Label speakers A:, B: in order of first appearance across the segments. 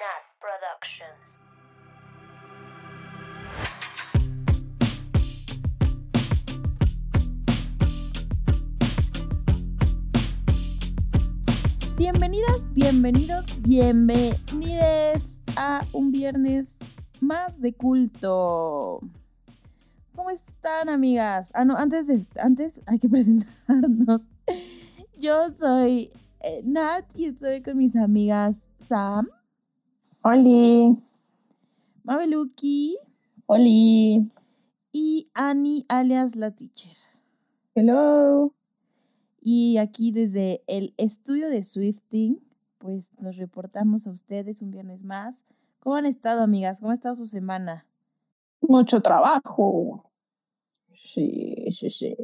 A: Nat Productions.
B: Bienvenidas, bienvenidos, bienvenides a un viernes más de culto. ¿Cómo están, amigas? Ah, no, antes, de, antes hay que presentarnos. Yo soy eh, Nat y estoy con mis amigas Sam,
C: Oli.
B: Mabeluki
C: Oli.
B: y Annie alias la teacher.
C: Hello.
B: Y aquí desde el estudio de Swifting, pues nos reportamos a ustedes un viernes más. ¿Cómo han estado, amigas? ¿Cómo ha estado su semana?
C: Mucho trabajo. Sí, sí, sí.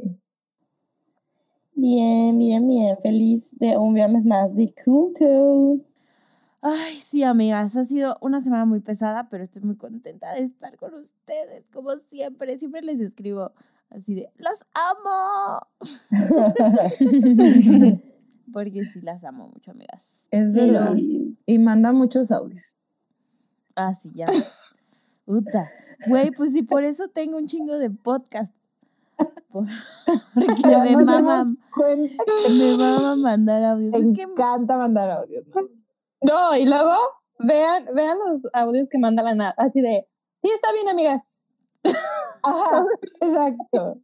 C: Bien, bien, bien. Feliz de un viernes más de culto.
B: Ay, sí, amigas, ha sido una semana muy pesada, pero estoy muy contenta de estar con ustedes, como siempre. Siempre les escribo así de, ¡las amo! Porque sí, las amo mucho, amigas.
D: Es
B: Pero-
D: verdad. Y manda muchos audios.
B: Ah, sí, ya. Puta. Güey, pues sí, por eso tengo un chingo de podcast. Por- porque
D: Ya
B: me
D: nos
B: mama,
D: dimos cuenta
B: me mama mandar audios. Es que
D: encanta mandar audios. ¿no?
C: No, y luego vean, vean los audios que manda la Nat. Así de, sí, está bien, amigas.
D: Ajá, exacto.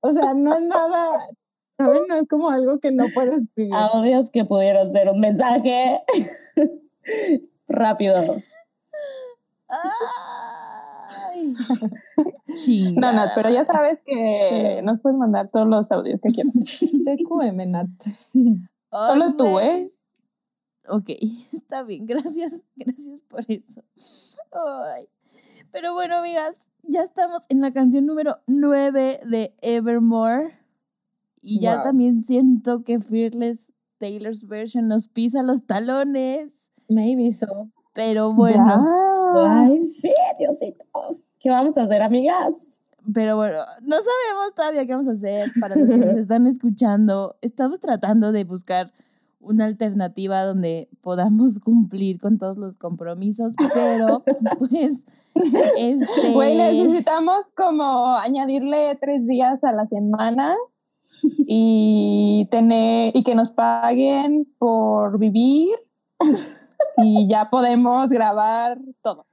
D: O sea, no es nada, ¿saben? No es como algo que no puedes escribir.
E: audios que pudieron ser un mensaje rápido.
B: Ay.
C: No. Nat, pero ya sabes que nos puedes mandar todos los audios que quieras.
D: TQM, Nat.
C: Solo tú. ¿eh?
B: Ok, está bien, gracias, gracias por eso. Ay. Pero bueno, amigas, ya estamos en la canción número 9 de Evermore. Y ya
D: Wow.
B: también siento que Fearless Taylor's version nos pisa los talones.
D: Maybe so.
B: Pero bueno,
E: Ay, sí, Diosito. ¿Qué vamos a hacer, amigas?
B: pero bueno, no sabemos todavía qué vamos a hacer para los que nos están escuchando. Estamos tratando de buscar una alternativa donde podamos cumplir con todos los compromisos, pero pues este
C: Güey, necesitamos como añadirle tres días a la semana y tener y que nos paguen por vivir y ya podemos grabar todo.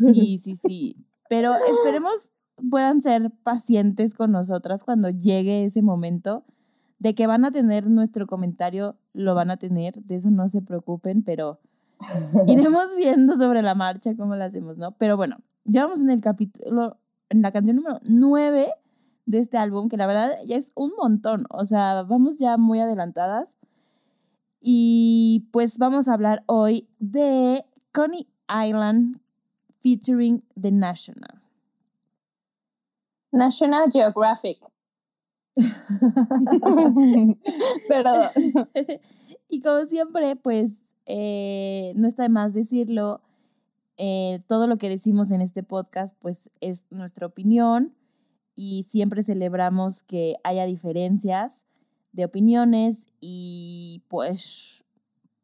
B: Sí, sí, sí. Pero esperemos puedan ser pacientes con nosotras cuando llegue ese momento de que van a tener nuestro comentario, lo van a tener, de eso no se preocupen, pero iremos viendo sobre la marcha cómo lo hacemos, ¿no? Pero bueno, ya vamos en el capítulo, en la canción número 9 de este álbum, que la verdad ya es un montón, o sea, vamos ya muy adelantadas. Y pues vamos a hablar hoy de Coney Island featuring The National.
C: National Geographic. Perdón.
B: y como siempre, pues eh, no está de más decirlo, eh, todo lo que decimos en este podcast pues es nuestra opinión y siempre celebramos que haya diferencias de opiniones y pues,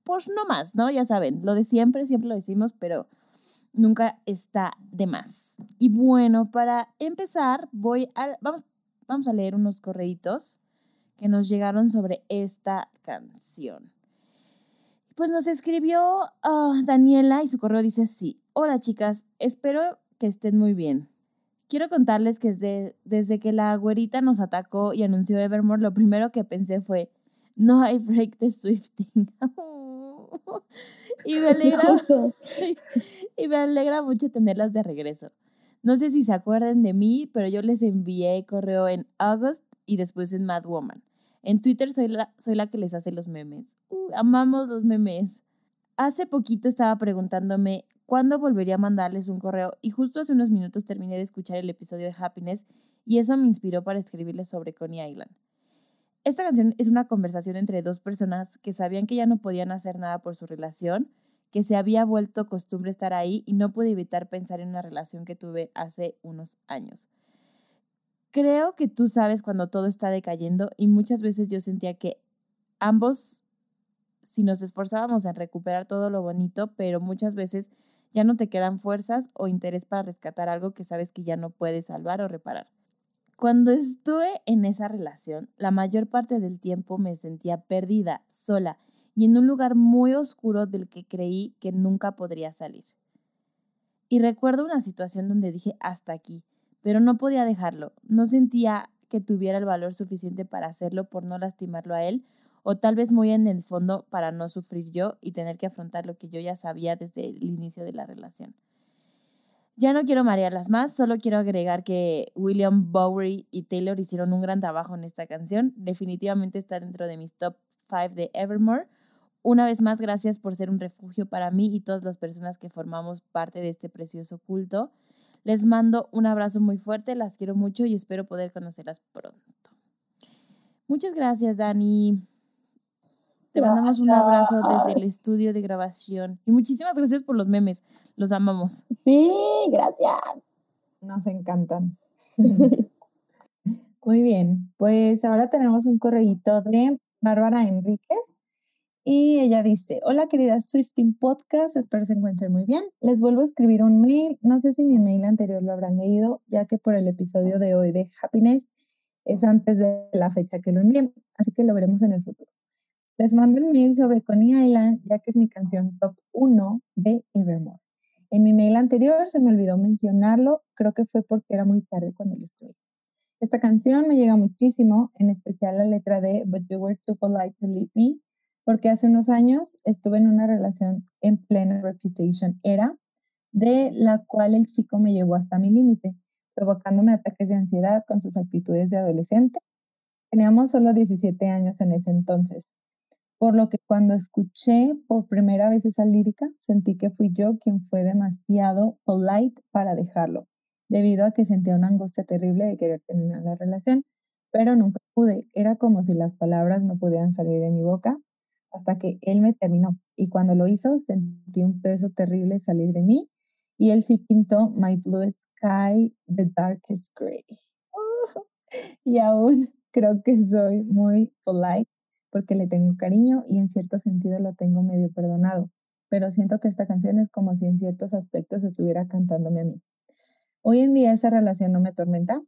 B: pues no más, ¿no? Ya saben, lo de siempre, siempre lo decimos, pero nunca está de más. Y bueno, para empezar, voy a, vamos, vamos a leer unos correitos que nos llegaron sobre esta canción. Pues nos escribió ah, Daniela y su correo dice así. Hola chicas, espero que estén muy bien. Quiero contarles que desde, desde que la güerita nos atacó y anunció Evermore, lo primero que pensé fue, no hay break de Swifting. y, me alegra, y me alegra mucho tenerlas de regreso. No sé si se acuerdan de mí, pero yo les envié correo en August y después en Mad Woman. En Twitter soy la, soy la que les hace los memes. Uh, amamos los memes. Hace poquito estaba preguntándome cuándo volvería a mandarles un correo y justo hace unos minutos terminé de escuchar el episodio de Happiness y eso me inspiró para escribirles sobre Coney Island. Esta canción es una conversación entre dos personas que sabían que ya no podían hacer nada por su relación, que se había vuelto costumbre estar ahí y no pude evitar pensar en una relación que tuve hace unos años. Creo que tú sabes cuando todo está decayendo y muchas veces yo sentía que ambos si nos esforzábamos en recuperar todo lo bonito, pero muchas veces ya no te quedan fuerzas o interés para rescatar algo que sabes que ya no puedes salvar o reparar. Cuando estuve en esa relación, la mayor parte del tiempo me sentía perdida, sola y en un lugar muy oscuro del que creí que nunca podría salir. Y recuerdo una situación donde dije hasta aquí, pero no podía dejarlo. No sentía que tuviera el valor suficiente para hacerlo por no lastimarlo a él, o tal vez muy en el fondo para no sufrir yo y tener que afrontar lo que yo ya sabía desde el inicio de la relación. Ya no quiero marearlas más, solo quiero agregar que William Bowery y Taylor hicieron un gran trabajo en esta canción. Definitivamente está dentro de mis top 5 de Evermore. Una vez más, gracias por ser un refugio para mí y todas las personas que formamos parte de este precioso culto. Les mando un abrazo muy fuerte, las quiero mucho y espero poder conocerlas pronto. Muchas gracias, Dani. Te mandamos un abrazo desde el estudio de grabación. Y muchísimas gracias por los memes. Los amamos.
E: Sí, gracias.
D: Nos encantan. Muy bien, pues ahora tenemos un correíto de Bárbara Enríquez y ella dice, hola querida Swifting Podcast, espero se encuentren muy bien. Les vuelvo a escribir un mail, no sé si mi mail anterior lo habrán leído, ya que por el episodio de hoy de Happiness es antes de la fecha que lo envié, así que lo veremos en el futuro. Les mando el mail sobre Coney Island, ya que es mi canción top 1 de Evermore. En mi mail anterior se me olvidó mencionarlo, creo que fue porque era muy tarde cuando lo escribí. Esta canción me llega muchísimo, en especial la letra de But You Were Too Polite to Leave Me, porque hace unos años estuve en una relación en plena reputation era, de la cual el chico me llevó hasta mi límite, provocándome ataques de ansiedad con sus actitudes de adolescente. Teníamos solo 17 años en ese entonces, por lo que cuando escuché por primera vez esa lírica, sentí que fui yo quien fue demasiado polite para dejarlo, debido a que sentía una angustia terrible de querer terminar la relación, pero nunca pude. Era como si las palabras no pudieran salir de mi boca hasta que él me terminó. Y cuando lo hizo, sentí un peso terrible salir de mí y él sí pintó My Blue Sky, The Darkest Gray. y aún creo que soy muy polite porque le tengo cariño y en cierto sentido lo tengo medio perdonado, pero siento que esta canción es como si en ciertos aspectos estuviera cantándome a mí. Hoy en día esa relación no me atormenta,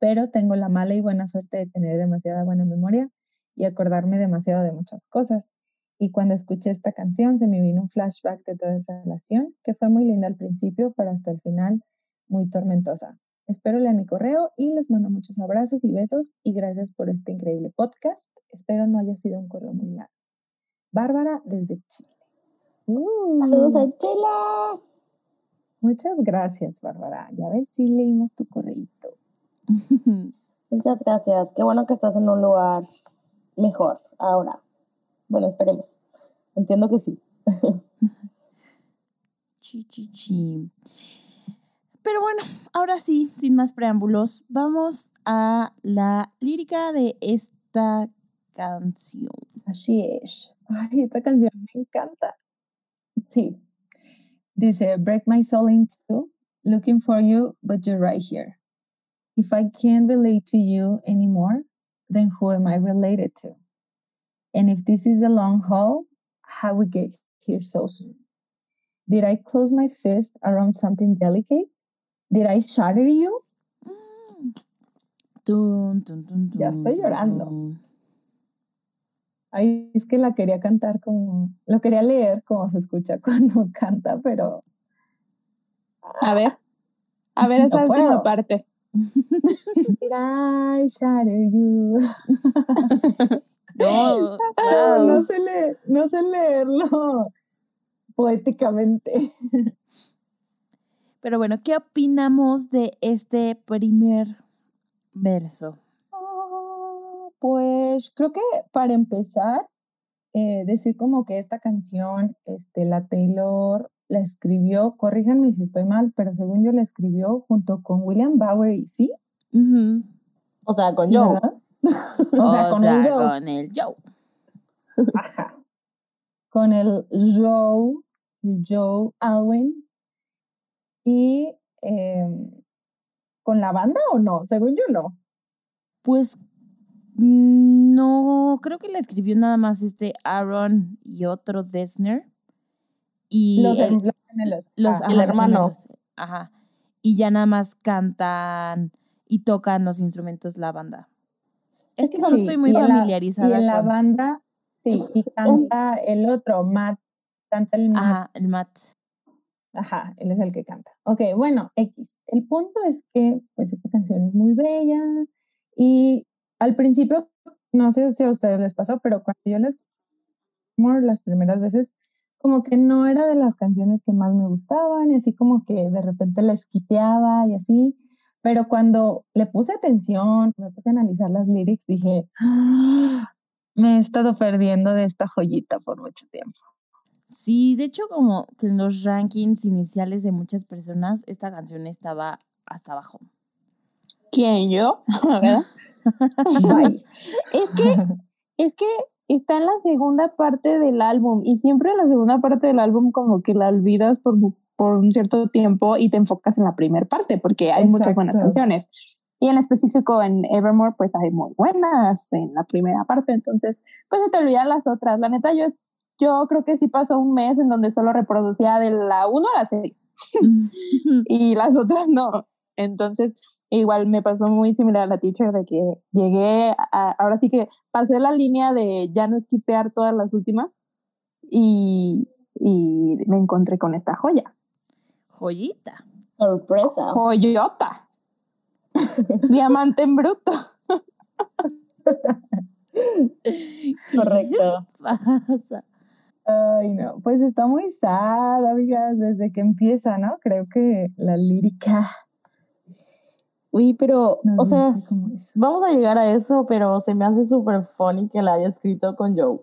D: pero tengo la mala y buena suerte de tener demasiada buena memoria y acordarme demasiado de muchas cosas. Y cuando escuché esta canción se me vino un flashback de toda esa relación, que fue muy linda al principio, pero hasta el final muy tormentosa. Espero leer mi correo y les mando muchos abrazos y besos y gracias por este increíble podcast. Espero no haya sido un correo muy largo. Bárbara desde Chile.
E: Uh. Saludos a Chile.
D: Muchas gracias, Bárbara. Ya ves, sí leímos tu correíto.
E: Muchas gracias. Qué bueno que estás en un lugar mejor ahora. Bueno, esperemos. Entiendo que sí.
B: chi, chi, chi. Pero bueno, ahora sí, sin más preámbulos, vamos a la lírica de esta canción.
D: Así es. Ay, esta canción me encanta. Sí. Dice, break my soul in two, looking for you, but you're right here. If I can't relate to you anymore, then who am I related to? And if this is a long haul, how we get here so soon? Did I close my fist around something delicate? Did I shatter you? Mm.
B: Tun, tun, tun,
D: Ya estoy llorando. Ay, es que la quería cantar como, lo quería leer como se escucha cuando canta, pero.
C: A ver, a ver esa
D: No
C: última parte.
D: Did I shatter you?
B: No,
D: No,
B: wow.
D: no sé leer, no sé leerlo poéticamente.
B: Pero bueno, ¿qué opinamos de este primer verso?
D: Ah, Pues creo que para empezar, eh, decir como que esta canción, este, la Taylor la escribió, corríjanme si estoy mal, pero según yo la escribió junto con William Bowery, ¿sí?
E: O sea, con
D: ¿Sí,
E: Joe.
D: O sea, con el Joe.
B: con el Joe.
D: Ajá. Con el Joe, el Joe Alwyn. Y em, con la banda o no, según yo no.
B: Pues Mm, No, creo que la escribió nada más este Aaron y otro Desner. Y
D: Los,
B: el-
D: los gemelos.
B: los,
D: Ah,
B: ajá,
E: el
B: los
E: hermano.
B: gemelos, Ajá. Y ya nada más cantan y tocan los instrumentos la banda. Es que no
D: sí,
B: estoy muy
D: y en la-
B: familiarizada
D: Y en la
B: con-
D: banda, sí, y canta el otro, Matt, canta el Matt.
B: Ajá, el Matt.
D: Ajá, él es el que canta. Ok, bueno, X. El punto es que, pues, esta canción es muy bella y al principio, no sé si a ustedes les pasó, pero cuando yo les las primeras veces, como que no era de las canciones que más me gustaban y así como que de repente la esquipeaba y así, pero cuando le puse atención, me puse a analizar las lyrics, dije, "Ah, me he estado perdiendo de esta joyita por mucho tiempo.
B: Sí, de hecho, como que en los rankings iniciales de muchas personas, esta canción estaba hasta abajo.
C: ¿Quién yo? ¿Verdad? Es que, es que está en la segunda parte del álbum y siempre en la segunda parte del álbum como que la olvidas por, por un cierto tiempo y te enfocas en la primera parte porque hay muchas buenas canciones. Y en específico en Evermore pues hay muy buenas en la primera parte, entonces pues se te olvidan las otras. La neta yo, yo creo que sí pasó un mes en donde solo reproducía de la 1 a la 6 y las otras no. Entonces, igual me pasó muy similar a la teacher de que llegué, a, ahora sí que pasé la línea de ya no esquipear todas las últimas y, y me encontré con esta joya.
B: Joyita.
E: Sorpresa.
C: Joyota. Diamante en bruto.
E: Correcto.
B: Pasa.
D: Ay, no, pues está muy sad, amigas, desde que empieza, ¿no? Creo que la lírica.
E: Uy, pero,
D: nos
E: o sea, vamos a llegar a eso, pero se me hace súper funny que la haya escrito con Joe.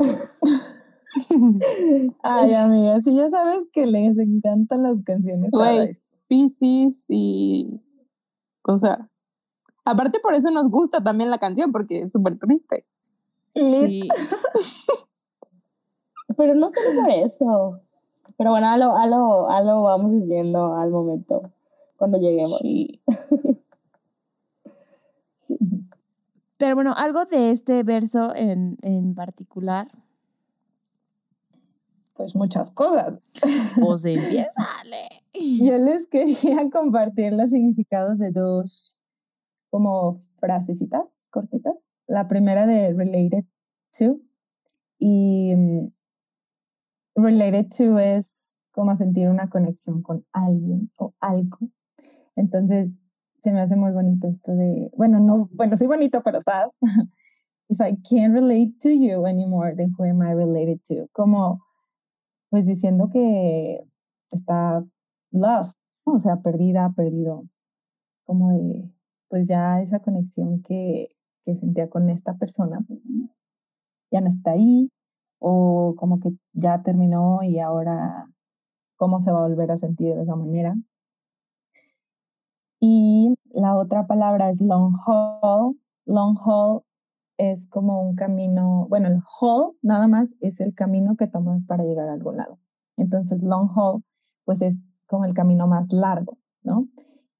D: Ay, amigas, si ya sabes que les encantan las canciones.
C: Güey. Piscis y. O sea. Aparte, por eso nos gusta también la canción, porque es súper triste.
B: Sí.
E: Pero no solo por eso. Pero bueno, a lo, a lo, a lo vamos diciendo al momento, cuando lleguemos.
B: Pero bueno, algo de este verso en, en particular,
D: Pues muchas cosas.
B: pues empieza.
D: Yo les quería compartir los significados de dos como frasecitas cortitas. La primera de related to y mm, related to es como sentir una conexión con alguien o algo. Entonces se me hace muy bonito esto de, bueno, no, bueno, sí bonito, pero sad. If I can't relate to you anymore, then who am I related to? Como pues diciendo que está lost, o sea, perdida, perdido, como de, pues ya esa conexión que, que sentía con esta persona, pues ya no está ahí, o como que ya terminó y ahora cómo se va a volver a sentir de esa manera. Y la otra palabra es long haul. Long haul es como un camino, bueno, el haul nada más es el camino que tomas para llegar a algún lado. Entonces, long haul, pues es como el camino más largo, ¿no?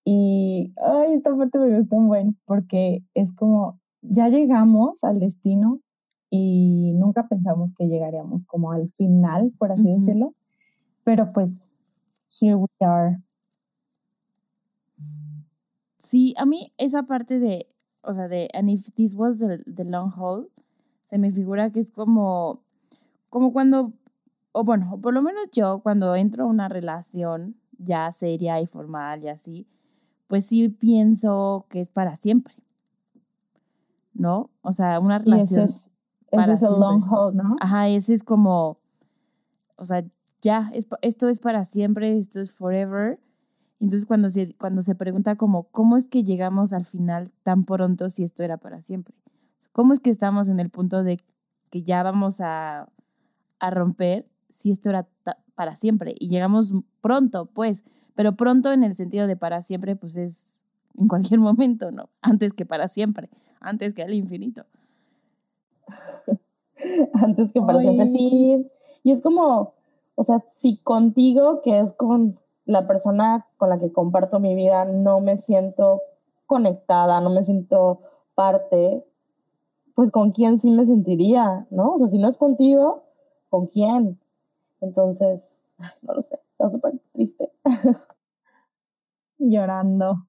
D: Y, ay, esta parte me gustó un buen, porque es como, ya llegamos al destino y nunca pensamos que llegaríamos como al final, por así
B: Ujú.
D: decirlo, pero pues, here we are.
B: Sí, a mí esa parte de, o sea, de, and if this was the, the long haul, se me figura que es como, como cuando, o bueno, por lo menos yo cuando entro a una relación ya seria y formal y así, pues sí pienso que es para siempre, ¿no? O sea, una
D: Y ese
B: relación,
D: es, ese es el long haul, ¿no?
B: ajá, ese es como, o sea, ya, es, esto es para siempre, esto es forever. Entonces cuando se, cuando se pregunta como, ¿cómo es que llegamos al final tan pronto si esto era para siempre? ¿Cómo es que estamos en el punto de que ya vamos a, a romper si esto era ta- para siempre? Y llegamos pronto, pues, pero pronto en el sentido de para siempre, pues es en cualquier momento, ¿no? Antes que para siempre, antes que al infinito.
E: Antes que para siempre sí. Y es como, o sea, si contigo, que es con la persona con la que comparto mi vida, no me siento conectada, no me siento parte, pues con quién sí me sentiría, ¿no? O sea, si no es contigo, ¿con quién? Entonces, no lo sé, está súper triste.
D: Llorando.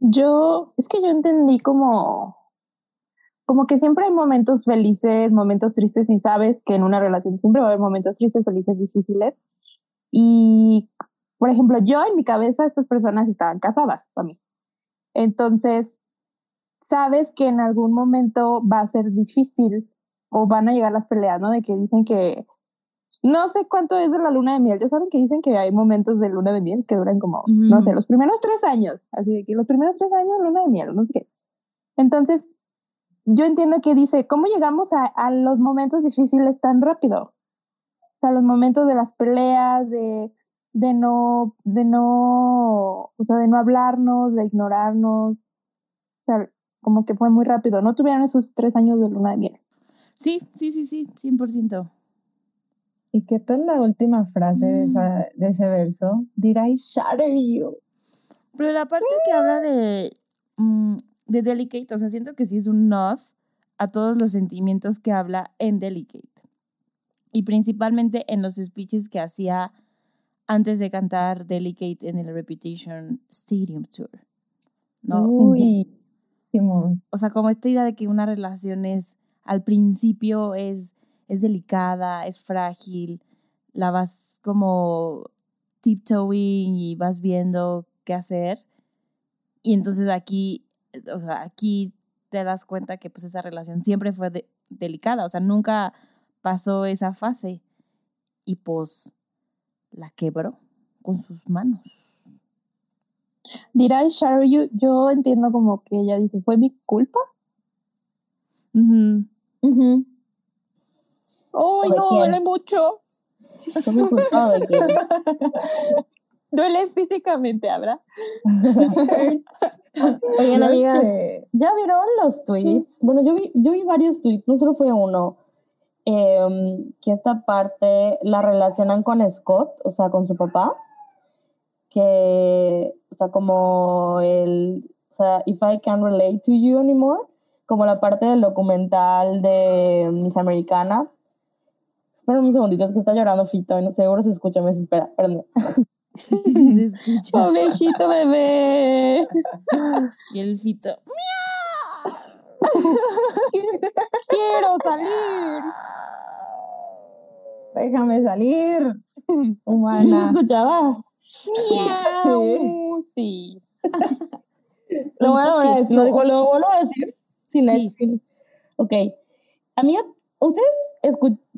C: Yo, es que yo entendí como, como que siempre hay momentos felices, momentos tristes y sabes que en una relación siempre va a haber momentos tristes, felices, difíciles. Y, por ejemplo, yo en mi cabeza estas personas estaban casadas para mí. Entonces, sabes que en algún momento va a ser difícil o van a llegar las peleas, ¿no? De que dicen que no sé cuánto es de la luna de miel. Ya saben que dicen que hay momentos de luna de miel que duran como, no sé, los primeros tres años. Así de que los primeros tres años luna de miel, no sé qué. Entonces, yo entiendo que dice, ¿cómo llegamos a, a los momentos difíciles tan rápido? O sea, los momentos de las peleas, de, de no, de no, o sea, de no hablarnos, de ignorarnos. O sea, como que fue muy rápido. No tuvieron esos tres años de luna de miel.
B: Sí, sí, sí, sí, 100%.
D: ¿Y qué tal la última frase de, esa, de ese verso? Did I shatter you?
B: Pero la parte que habla de, mm, de Delicate, o sea, siento que sí es un nod a todos los sentimientos que habla en Delicate. Y principalmente en los speeches que hacía antes de cantar Delicate en el Reputation Stadium Tour. ¿no?
D: Uy,
B: O sea, como esta idea de que una relación es, al principio es es delicada, es frágil, la vas como tiptoeing y vas viendo qué hacer. Y entonces aquí, o sea, aquí te das cuenta que pues esa relación siempre fue delicada, o sea, nunca pasó esa fase y pues la quebró con sus manos.
C: Dirá Shadow, yo, yo entiendo como que ella dice, ¿fue mi culpa?
B: mhm
C: ¡Uy, no! Duele mucho. duele físicamente, ¿habrá?
E: Oigan, amigas, ¿ya vieron los tweets? Bueno, yo vi, yo vi varios tweets, no solo fue uno, em, que esta parte la relacionan con Scott, o sea, con su papá, que, o sea, como el, o sea, If I Can't Relate to You Anymore, como la parte del documental de Miss Americana, Espera un segundito, es que está llorando Fito y no seguro se escucha, me desespera. Espérame.
C: Pobrecito bebé.
B: Y el Fito.
C: Quiero salir.
D: Déjame salir. Humana. ¿Sí
E: se escuchaba?
C: Miau. Sí.
E: Lo voy a decir. Lo, digo, lo vuelvo a decir. Sin sí. Ok. Amigas, ¿ustedes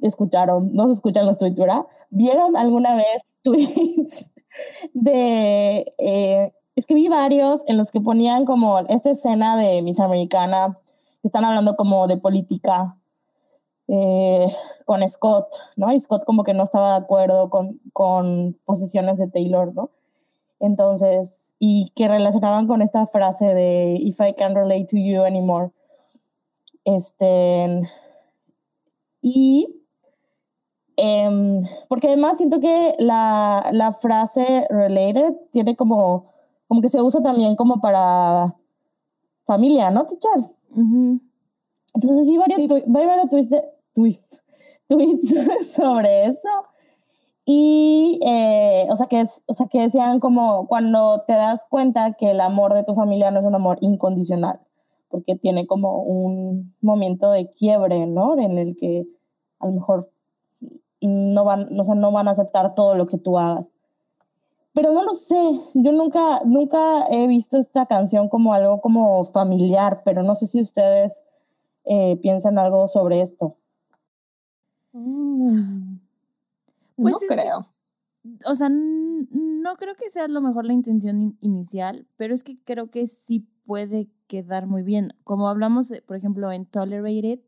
E: escucharon, no se escuchan los tweets, ¿verdad? ¿Vieron alguna vez tweets de... Eh, es que vi varios en los que ponían como esta escena de Miss Americana, que están hablando como de política eh, con Scott, ¿no? Y Scott como que no estaba de acuerdo con, con posiciones de Taylor, ¿no? Entonces, y que relacionaban con esta frase de If I can't relate to you anymore. Este, y em, porque además siento que la, la, frase related tiene como, como que se usa también como para familia, ¿no, teacher? Entonces vi varios, varios tweets, tweets sobre eso. Y, eh, o, sea que o sea, que decían como cuando te das cuenta que el amor de tu familia no es un amor incondicional porque tiene como un momento de quiebre, ¿no? En el que a lo mejor no van, o sea, no van a aceptar todo lo que tú hagas. Pero no lo sé, yo nunca, nunca he visto esta canción como algo como familiar, pero no sé si ustedes eh, piensan algo sobre esto.
C: Mm. Pues no creo.
B: o sea, no creo que sea a lo mejor la intención inicial, pero es que creo que sí puede quedar muy bien. Como hablamos, eh, por ejemplo, en Tolerated,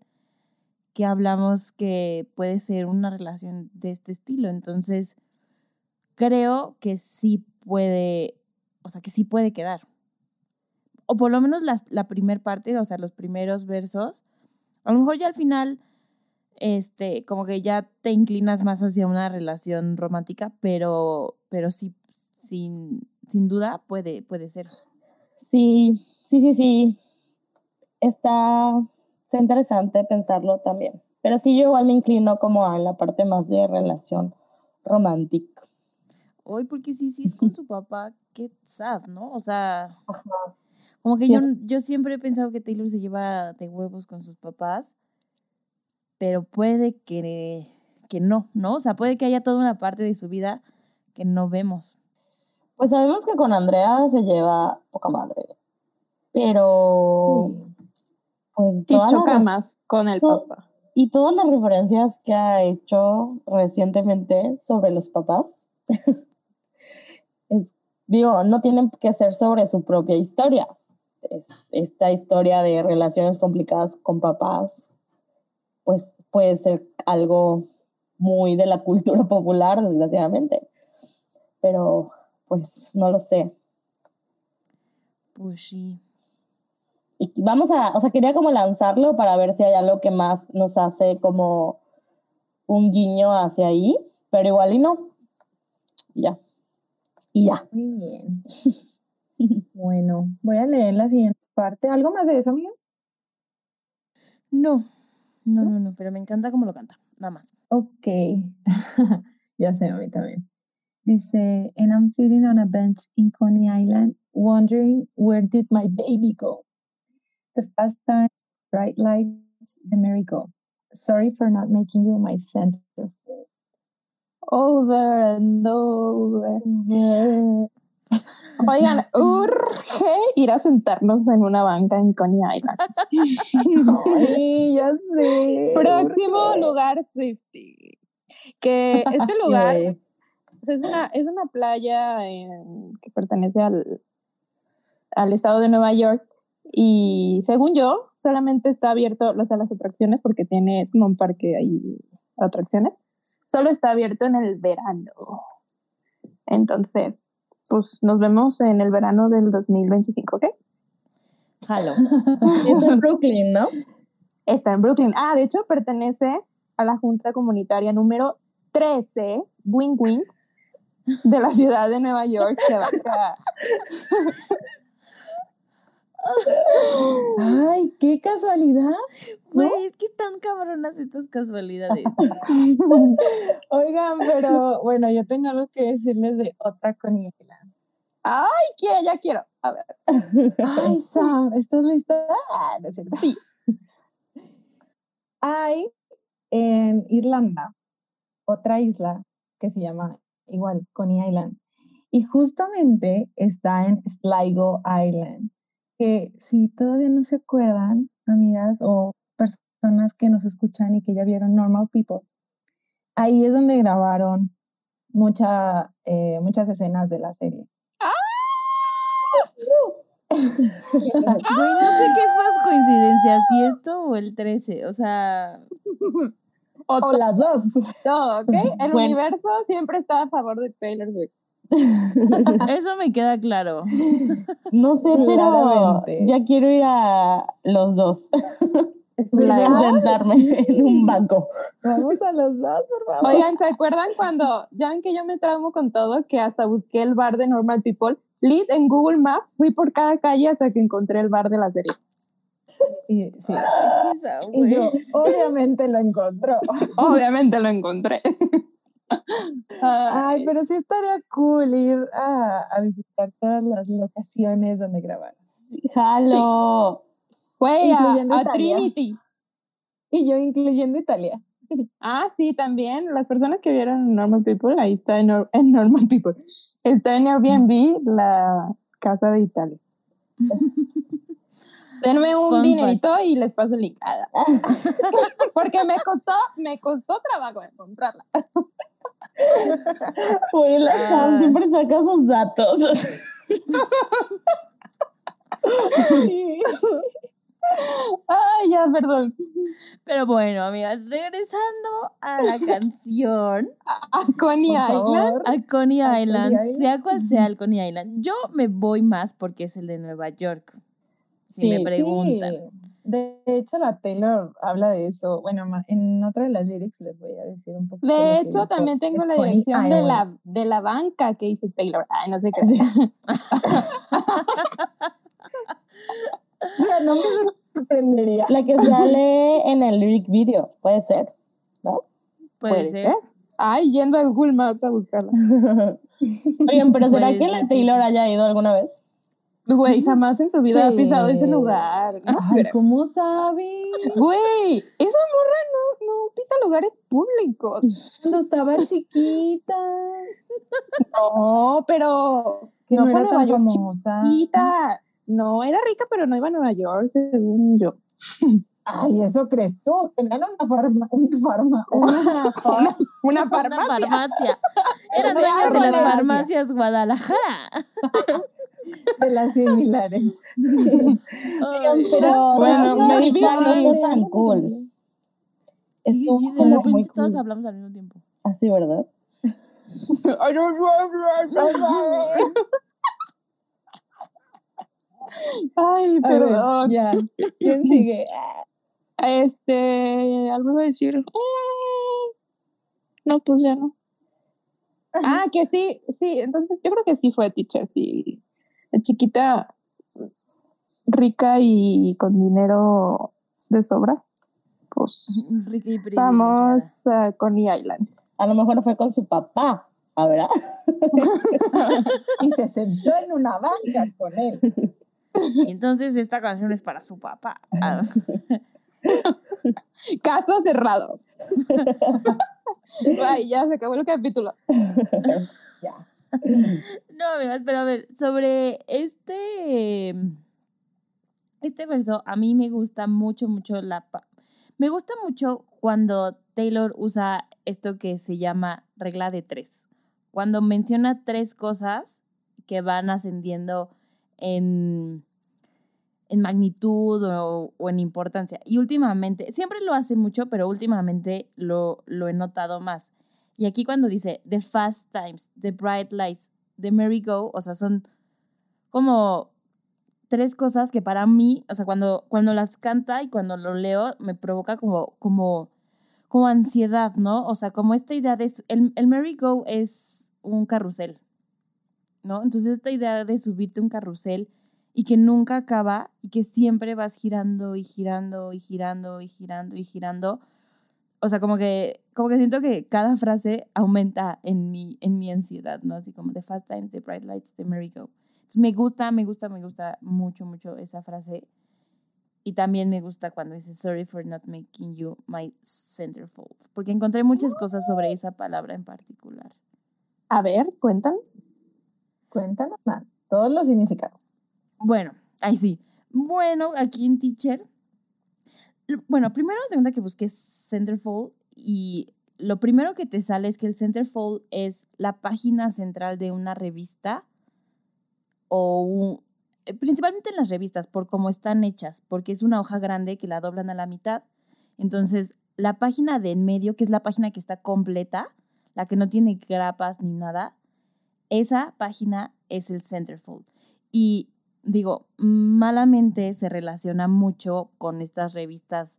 B: que hablamos que puede ser una relación de este estilo. Entonces, creo que sí puede, o sea, que sí puede quedar. O por lo menos la, la primera parte, o sea, los primeros versos. A lo mejor ya al final, este, como que ya te inclinas más hacia una relación romántica, pero, pero sí, sin, sin duda puede, puede ser.
E: Sí, sí, sí, sí. está, está interesante pensarlo también. Pero sí, yo igual me inclino como a la parte más de relación romántica.
B: Hoy, porque sí, sí es con su papá, qué sad, ¿no? O sea,
E: Ajá.
B: como que
E: Sí,
B: yo, yo siempre he pensado que Taylor se lleva de huevos con sus papás, pero puede que, que no, ¿no? O sea, puede que haya toda una parte de su vida que no vemos.
E: Pues sabemos que con Andrea se lleva poca madre. Pero,
D: Sí.
E: pues,
C: Sí,
E: todas las
C: choca más con el papá.
E: Y todas las referencias que ha hecho recientemente sobre los papás, es, digo, no tienen que ser sobre su propia historia. Es, esta historia de relaciones complicadas con papás, pues puede ser algo muy de la cultura popular, desgraciadamente. Pero, pues, no lo sé.
B: Pues sí.
E: Y vamos a, o sea, quería como lanzarlo para ver si hay algo que más nos hace como un guiño hacia ahí, pero igual y no. Y ya. Y ya.
D: Muy bien. Bueno, voy a leer la siguiente parte. ¿Algo más de eso, amigos?
B: No, no, no, no, pero me encanta cómo lo canta, nada más.
D: Ok. ya sé, a mí también. Dice, and I'm sitting on a bench in Coney Island, wondering where did my baby go? The fast time, bright lights, the merry-go. Sorry for not making you my centerfold.
C: Over and over. Oigan, urge ir a sentarnos en una banca en Coney Island.
D: Ay, ya sé.
C: Próximo
D: urge.
C: lugar Swifty. Que este lugar es, una, es una playa en- que pertenece al, al estado de Nueva York. Y según yo, solamente está abierto, o sea, las atracciones, porque tiene, es como un parque ahí, atracciones, solo está abierto en el verano. Entonces, pues nos vemos en el verano del 2025, ¿ok?
B: Jalo.
E: Es en Brooklyn, ¿no?
C: Está en Brooklyn. Ah, de hecho, pertenece a la Junta Comunitaria número 13, Wing Wing, de la ciudad de Nueva York. abarca-
D: Ay, qué casualidad.
B: Güey, es que están cabronas estas casualidades.
D: Oigan, pero bueno, yo tengo algo que decirles de otra Island.
C: Ay, que ya quiero. A ver.
D: Ay, Sam, ¿estás lista? Ah, no es cierto.
C: Sí.
D: Hay en Irlanda otra isla que se llama igual Coney Island. Y justamente está en Sligo Island. Que si todavía no se acuerdan, amigas o personas que nos escuchan y que ya vieron Normal People, ahí es donde grabaron mucha, eh, muchas escenas de la serie.
B: Güey, no sé qué es más coincidencia, si esto o el 13. O sea,
C: O
D: O las dos.
C: todo, ¿ok? El
E: Bueno.
C: universo siempre está a favor de Taylor Swift.
B: eso me queda claro.
E: No sé, pero
D: Claramente.
E: ya quiero ir a los dos.
C: La
E: sentarme en un banco.
D: Vamos a los dos, por favor.
C: Oigan, ¿se acuerdan cuando, ya ven que yo me traumo con todo, que hasta busqué el bar de Normal People? Lead en Google Maps, fui por cada calle hasta que encontré el bar de la serie.
D: Y, sí. Yo, obviamente lo encontró.
C: Obviamente lo encontré.
D: Ay, pero sí estaría cool ir a, a visitar todas las locaciones donde grabaron.
E: Jalo.
C: Güey, a. Trinity.
D: Y yo incluyendo Italia.
C: Ah, sí, también. Las personas que vieron Normal People, ahí está en, en Normal People. Está en Airbnb, la casa de Italia. Denme un
B: Fun
C: dinerito y les paso el link. Porque me costó, me costó trabajo encontrarla.
E: Güey, la Sam
B: Ah.
E: siempre saca esos datos.
C: Ay, ya, perdón.
B: Pero bueno, amigas, regresando a la canción,
C: A Coney
D: Por
C: Island.
B: a Coney
D: A Coney
B: Island,
D: Island.
B: sea cual sea el Coney Island, yo me voy más porque es el de Nueva York. Si
E: Sí,
B: me preguntan.
D: Sí. De hecho, la Taylor habla de eso. Bueno, en otra de las lyrics les voy a decir un poco.
C: De hecho, también tengo la dirección de la, de la banca que hizo Taylor. Ay, no sé qué.
D: O sea, no me sorprendería.
E: La que sale en el lyric video, puede ser, ¿no?
B: Puede,
C: Puede
B: ser.
C: ser. Ay, yendo a Google Maps a buscarla.
E: Oigan, pero ¿será que
B: ser,
E: la Taylor haya ido alguna vez?
C: Güey, jamás en su vida ha pisado ese
D: Sí.
C: lugar. No
D: Ay. ¿cómo sabe?
C: Güey, esa morra no, no pisa lugares públicos.
D: Cuando estaba chiquita,
C: No, pero
D: que no,
C: fue
D: era tan famosa.
C: chiquita. No, era rica, pero no iba a Nueva York, según yo.
D: Ay, eso crees tú. Tenían una farma, una farma, una farma.
C: Una
B: Una
C: farmacia.
B: farmacia. Eran dueños de las
D: farmacia.
B: farmacias Guadalajara.
D: de las similares.
B: Ay,
E: Pero,
C: Bueno,
E: no
C: sí.
E: está tan cool. Estuvo
B: sí, de
E: como
B: repente
E: muy
B: todos
E: cool.
B: hablamos al mismo tiempo.
E: Así, ¿verdad?
C: Ay, perdón.
D: ya. ¿Quién sigue?
C: Este, algo iba a decir. Mm, No, pues ya no. Ah, que sí, sí, entonces yo creo que sí fue teacher, sí. La chiquita rica y con dinero de sobra. Pues
B: Rica y privilegiada.
C: vamos a Coney Island.
E: A lo mejor fue con su papá, ¿a verdad?
D: Y se sentó en una banca con él.
B: Entonces esta canción es para su papá.
C: Caso cerrado. Ay, ya se acabó el capítulo.
D: Ya.
B: No, amigas, pero a ver, sobre este, este verso, a mí me gusta mucho, mucho la... Me gusta mucho cuando Taylor usa esto que se llama regla de tres. Cuando menciona tres cosas que van ascendiendo en, en magnitud o, o en importancia. Y últimamente, siempre lo hace mucho, pero últimamente lo, lo he notado más. Y aquí cuando dice The Fast Times, The Bright Lights, The Merry Go, o sea, son como tres cosas que para mí, o sea, cuando, cuando las canta y cuando lo leo, me provoca como, como, como ansiedad, ¿no? O sea, como esta idea de... El, el Merry Go es un carrusel, ¿no? Entonces esta idea de subirte un carrusel y que nunca acaba y que siempre vas girando y girando y girando y girando y girando. O sea, como que, como que siento que cada frase aumenta en mi, en mi ansiedad, ¿no? Así como The Fast Times, The Bright Lights, The Merry Go. Me gusta, me gusta, me gusta mucho, mucho esa frase. Y también me gusta cuando dice Sorry for not making you my centerfold. Porque encontré muchas cosas sobre esa palabra en particular.
C: A ver, cuéntanos.
D: Cuéntanos, todos los significados.
B: Bueno, ahí sí. Bueno, aquí en Teacher. Bueno, primero segunda que busqué centerfold y lo primero que te sale es que el centerfold es la página central de una revista o eh, principalmente en las revistas por cómo están hechas, porque es una hoja grande que la doblan a la mitad. Entonces, la página de en medio, que es la página que está completa, la que no tiene grapas ni nada, esa página es el centerfold. Y digo, malamente se relaciona mucho con estas revistas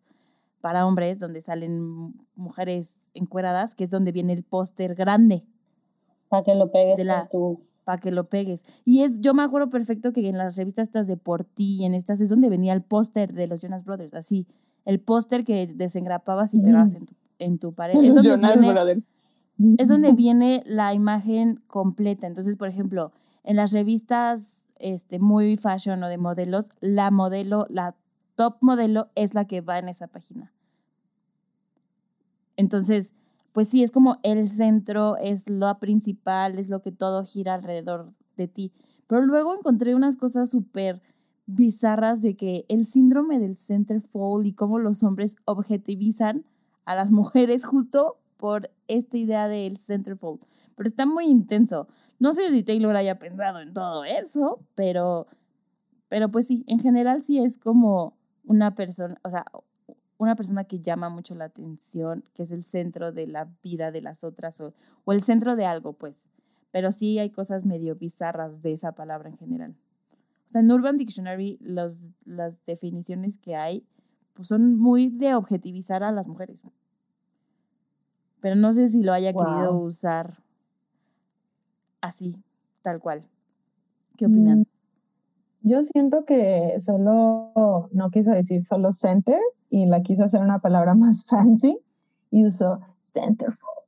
B: para hombres donde salen mujeres encueradas, que es donde viene el póster grande
E: Para que lo pegues
B: De la-
E: en tu...
B: para que lo pegues. Y es, yo me acuerdo perfecto que en las revistas estas de por ti, en estas es donde venía el póster de los Jonas Brothers, así, el póster que desengrapabas y pegabas en tu, en tu pared.
C: Los Jonas
B: viene-
C: Brothers.
B: Es donde viene la imagen completa. Entonces, por ejemplo, en las revistas este, muy fashion o de modelos, la modelo, la top modelo es la que va en esa página. Entonces, pues sí, es como el centro, es lo principal, es lo que todo gira alrededor de ti. Pero luego encontré unas cosas súper bizarras de que el síndrome del centerfold y cómo los hombres objetivizan a las mujeres justo por esta idea del centerfold. Pero está muy intenso. No sé si Taylor haya pensado en todo eso, pero, pero pues sí, en general sí es como una persona, o sea, una persona que llama mucho la atención, que es el centro de la vida de las otras o, el centro de algo, pues. Pero sí hay cosas medio bizarras de esa palabra en general. O sea, en Urban Dictionary las definiciones que hay pues son muy de objetivizar a las mujeres. Pero no sé si lo haya querido usar así, tal cual. ¿Qué opinan?
D: Yo siento que solo, no quiso decir solo center y la quiso hacer una palabra más fancy y usó centerfold.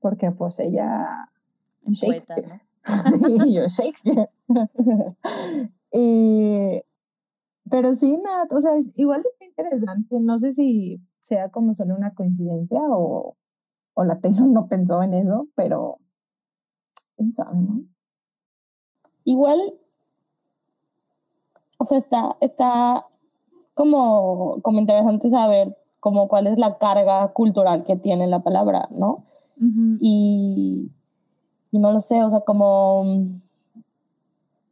D: Porque pues ella... Shakespeare.
B: poeta, ¿no?
D: y yo Shakespeare. Y- pero sí, nada, o sea, igual está interesante. No sé si sea como solo una coincidencia o, o la Taylor no pensó en eso, pero quién sabe, ¿no?
E: Igual, o sea, está, está como, como interesante saber como cuál es la carga cultural que tiene la palabra, ¿no?
B: Ujú.
E: y, y no lo sé, o sea, como...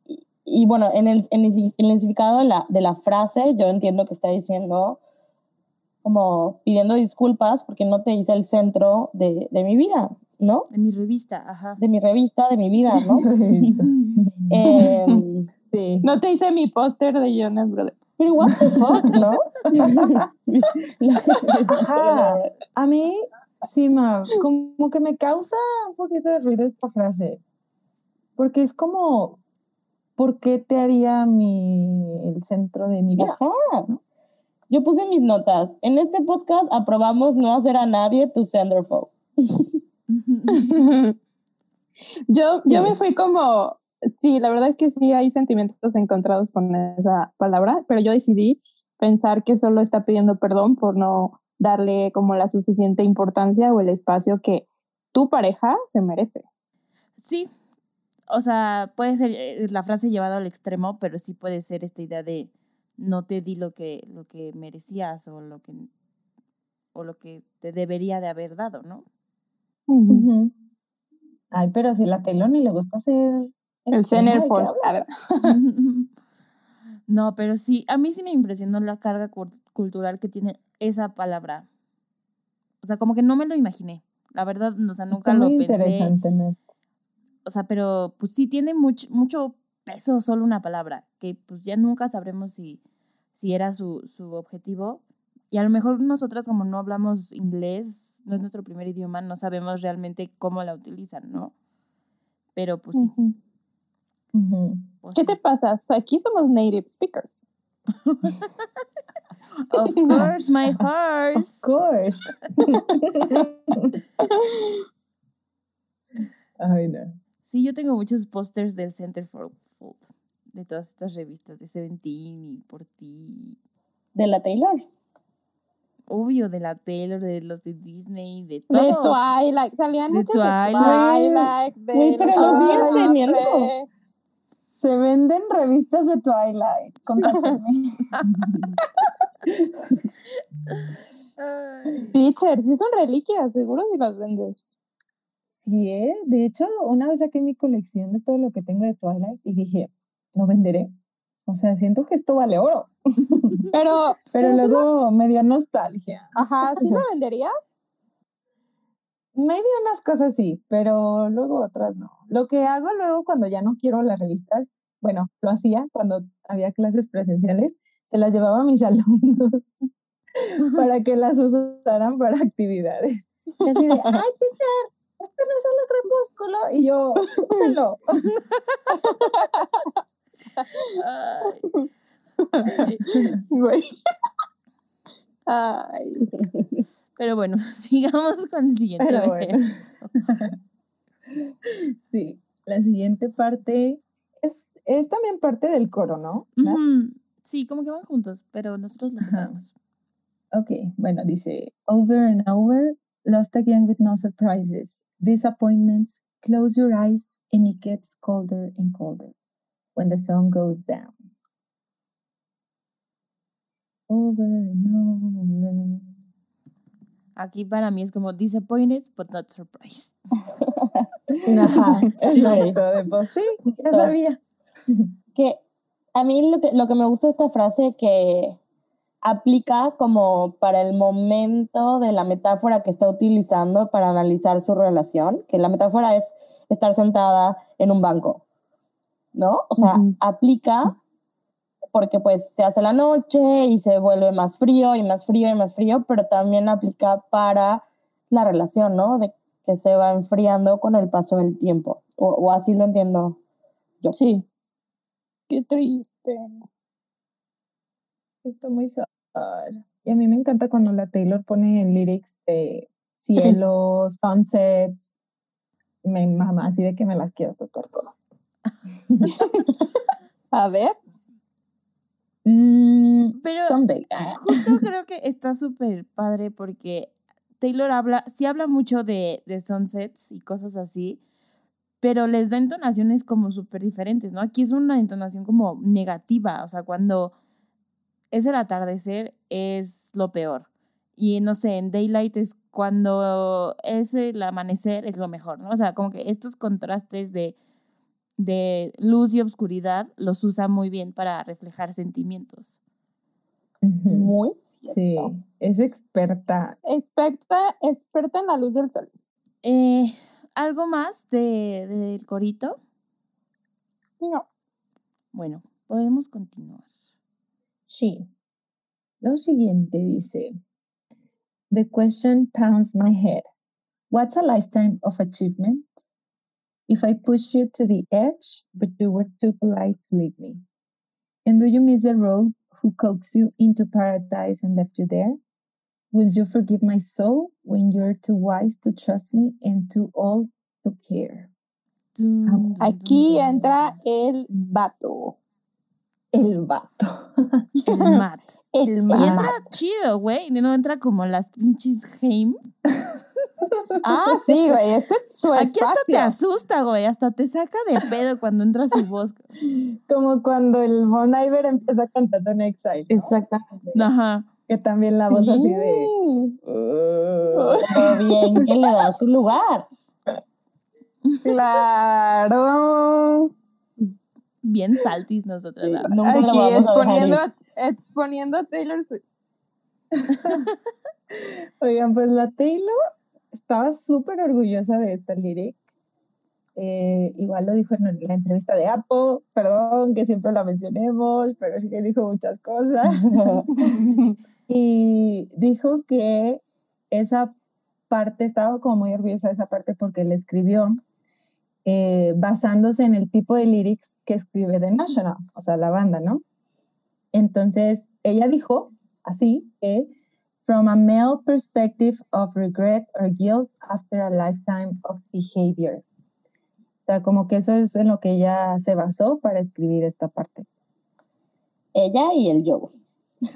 E: Y, y bueno, en el, en, el, en el significado de la, de la frase, yo entiendo que está diciendo, como pidiendo disculpas porque no te hice el centro de, de mi vida, ¿no?
B: De mi revista, ajá.
E: De mi revista, de mi vida, ¿no? Em,
D: sí.
C: No te hice mi póster de Jonas Brothers.
E: pero what the fuck, ¿no?
D: Ajá. A mí, sí, ma, como que me causa un poquito de ruido esta frase. Porque es como, ¿por qué te haría mi, el centro de mi vida?
E: Ajá. Yo puse mis notas, en este podcast aprobamos no hacer a nadie tu centerfold.
C: Yo, yo
D: Sí.
C: me fui como, sí, la verdad es que sí hay sentimientos encontrados con esa palabra, pero yo decidí pensar que solo está pidiendo perdón por no darle como la suficiente importancia o el espacio que tu pareja se merece.
B: Sí, o sea, puede ser eh, la frase llevada al extremo, pero sí puede ser esta idea de no te di lo que, lo que merecías o lo que, o lo que te debería de haber dado, ¿no?
D: Ay, pero si la Taylor ni le gusta hacer
C: El
D: extremo, ¿de qué
C: centerfold.
D: hablas?
C: A ver,
B: No, pero sí, a mí sí me impresionó la carga cul- cultural que tiene esa palabra. O sea, como que no me lo imaginé. La verdad, o sea, nunca
D: Está
B: lo pensé.
D: interesante, ¿no?
B: O sea, pero pues sí tiene mucho, mucho peso solo una palabra, que pues ya nunca sabremos si, si era su, su objetivo. Y a lo mejor nosotras como no hablamos inglés, no es nuestro primer idioma, no sabemos realmente cómo la utilizan, ¿no? Pero pues sí. pues,
C: ¿Qué te pasa? Aquí somos native speakers.
B: Of course, my horse.
D: Of course. Ay, no.
B: Sí, yo tengo muchos pósters del De todas estas revistas de Seventeen y Por Ti.
E: De la Taylor.
B: Obvio, de la Taylor, de los de Disney, de
C: De
B: todos.
C: Twilight, salían
B: De
C: muchos
B: Twilight.
C: de Twilight. de
E: pero
C: los Ángeles.
E: teniendo.
D: Se venden revistas de Twilight. Contáctenme.
C: Teacher, sí son reliquias, seguro si las vendes.
D: Sí, ¿eh? De hecho, una vez saqué mi colección de todo lo que tengo de Twilight y dije, lo venderé. O sea, siento que esto vale oro.
C: Pero,
D: Pero luego me dio nostalgia.
C: ajá, ¿sí la vendería?
D: Maybe unas cosas sí, pero luego otras no. Lo que hago luego cuando ya no quiero las revistas, bueno, lo hacía cuando había clases presenciales, se las llevaba a mis alumnos para que las usaran para actividades. Y así de, ay, teacher, este no es el crepúsculo. Y yo, úselo.
B: Ay. Ay.
C: Ay.
B: Pero bueno, sigamos con el siguiente
D: Pero bueno. Sí, la siguiente parte es, es también parte del coro, ¿no? ¿No?
B: Ujú. Sí, como que van juntos, pero nosotros los separamos.
D: Ok, bueno, dice, over and over, lost again with no surprises, disappointments, close your eyes and it gets colder and colder when the sun goes down. Over and over.
B: Aquí para mí es como disappointed but not surprised.
D: Ajá, exacto, pues sí, ya sabía.
E: que a mí lo que, lo que me gusta de esta frase que aplica como para el momento de la metáfora que está utilizando para analizar su relación, que la metáfora es estar sentada en un banco, ¿no? O sea, aplica porque pues se hace la noche y se vuelve más frío y más frío y más frío, pero también aplica para la relación, ¿no? De que se va enfriando con el paso del tiempo, o, o así lo entiendo.
C: Sí. Qué triste.
D: Está muy sad. Y a mí me encanta cuando la Taylor pone lyrics de cielos, sunsets. Me mama, así de que me las quiero tocar todas.
C: A ver.
D: Mm,
B: Pero
D: someday.
B: justo creo que está súper padre porque Taylor habla, sí habla mucho de, de sunsets y cosas así, pero les da entonaciones como súper diferentes, ¿no? Aquí es una entonación como negativa, o sea, cuando es el atardecer es lo peor. Y no sé, en Daylight es cuando es el amanecer es lo mejor, ¿no? O sea, como que estos contrastes de, de luz y oscuridad los usa muy bien para reflejar sentimientos.
E: Muy cierto.
D: Sí, es experta.
C: Experta, experta en la luz del sol.
B: Eh, ¿Algo más de, del corito?
C: No.
B: Bueno, podemos continuar.
D: Sí. Lo siguiente dice, The question pounds my head. What's a lifetime of achievement? If I push you to the edge, but you were too polite to leave me. And do you miss the road who coaxed you into paradise and left you there? Will you forgive my soul when you're too wise to trust me and too old to care?
C: Aquí entra el vato.
D: El vato.
B: el mat.
C: El
B: Y
C: vato.
B: entra chido, güey. No entra como las pinches Heim.
C: Ah, sí, güey. Este es su
B: Aquí hasta te
C: espacio.
B: asusta, güey. Hasta te saca de pedo cuando entra su voz.
D: Como cuando el Bon Iver empieza cantando en Exile, ¿no?
E: Exactamente.
B: Ajá.
D: que también la voz así de...
E: Pero bien que le da su lugar.
C: Claro.
B: Bien saltis nosotras.
E: Nunca lo
C: Aquí
E: vamos a
C: exponiendo,
E: ir.
C: exponiendo a Taylor Swift.
D: Oigan, pues la Taylor estaba súper orgullosa de esta lyric. Eh, igual lo dijo en la entrevista de Apple, perdón que siempre la mencionemos, pero sí que dijo muchas cosas. Y dijo que esa parte, estaba como muy orgullosa de esa parte porque le escribió eh, basándose en el tipo de lyrics que escribe The National, o sea, la banda, ¿no? Entonces, ella dijo así que from a male perspective of regret or guilt after a lifetime of behavior. O sea, como que eso es en lo que ella se basó para escribir esta parte.
E: Ella y el Joe.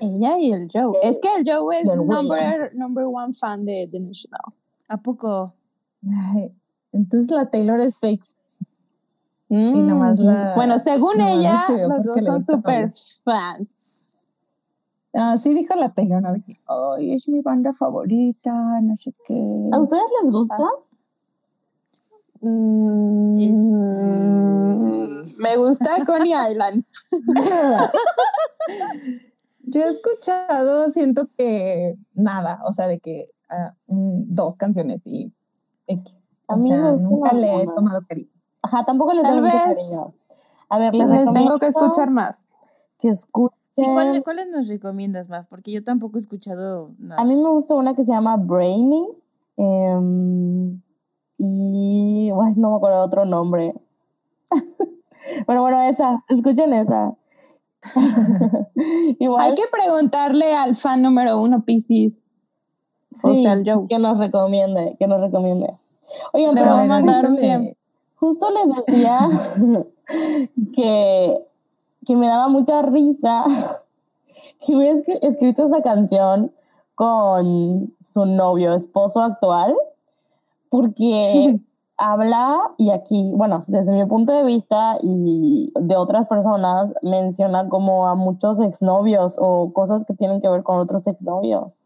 C: Ella y el Joe. Es que el Joe es number, number one fan de The National.
B: ¿A poco?
D: Ay, entonces la Taylor es fake.
C: Mm,
D: nomás la-
C: bueno, según ella,
D: porque
C: dos son
D: Holly.
C: fans.
D: Así dijo la Taylor, ¿no? De que, Ay, es mi banda favorita, no sé qué.
E: ¿A ustedes les gusta?
C: Mm, Me gusta Coney Island.
D: Yo he escuchado, siento que nada, o sea, de que ah, mm, dos canciones y X.
E: A
D: O
E: mí me
D: sea, nunca le he tomado cariño.
E: Ajá, tampoco
C: Tal
E: tengo cariño. A ver, les
C: Le
E: recomiendo
C: tengo que escuchar más.
E: que escuchen.
B: Sí, ¿cuál- ¿Cuáles nos recomiendas más? Porque yo tampoco he escuchado nada.
E: A mí me gusta una que se llama Brainy. em, y ay, no me acuerdo de otro nombre. Pero bueno, esa, escuchen esa. Igual,
C: Hay que preguntarle al fan número uno, Pisces. o
E: sí,
C: sea, el Joe.
E: que nos recomiende, que nos recomiende. Oigan, pero
C: a mandar un tiempo.
E: justo les decía que, que me daba mucha risa que hubiera escri- escrito esa canción con su novio, esposo actual, porque habla, y aquí, bueno, desde mi punto de vista y de otras personas, menciona como a muchos exnovios o cosas que tienen que ver con otros exnovios.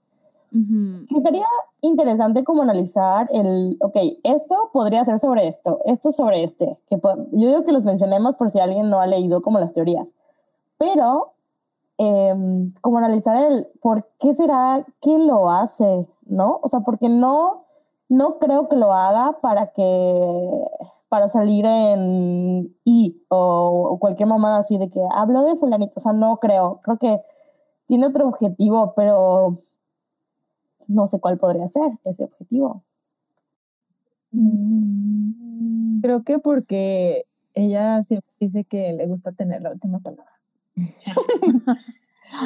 B: Ujú.
E: Que sería interesante como analizar el, ok, esto podría ser sobre esto, esto sobre este, que yo digo que los mencionemos por si alguien no ha leído como las teorías, pero em, como analizar el por qué será que lo hace, ¿no? O sea, porque no, no creo que lo haga para que, para salir en I o, o cualquier mamada así de que hablo de fulanito, o sea, no creo, creo que tiene otro objetivo, pero no sé cuál podría ser ese objetivo.
D: Mm, Creo que porque ella siempre dice que le gusta tener la última palabra.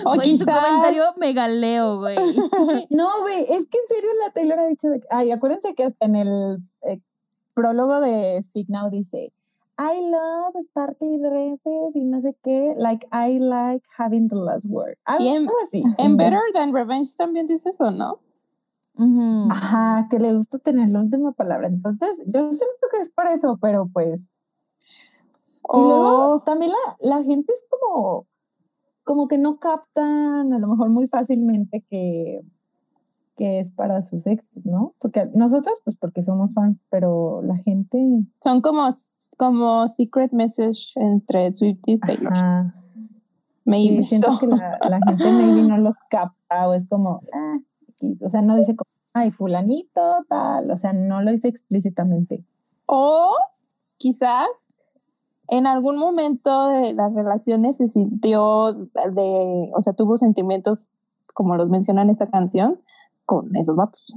B: o Güey, tu comentario me galeo, güey.
D: no, güey, es que en serio la Taylor ha dicho de... Ay, acuérdense que hasta en el eh, prólogo de Speak Now dice, I love sparkly dresses y no sé qué, like I like having the last word. Algo, así.
C: En Better Than Revenge también dice eso, ¿no?
D: Ajá, que le gusta tener la última palabra. Entonces, yo siento que es por eso, pero pues... Y luego también la, la gente es como como que no captan a lo mejor muy fácilmente que, que es para sus exes, ¿no? Porque nosotros, pues porque somos fans, pero la gente...
C: Son como, como secret message entre Swifties Taylor.
D: Maybe. siento que la, la, gente maybe no los capta o es como, ah, o sea, no dice como, ay, fulanito, tal, o sea, no lo dice explícitamente.
C: O quizás en algún momento de las relaciones se sintió de, o sea, tuvo sentimientos como los menciona en esta canción con esos vatos.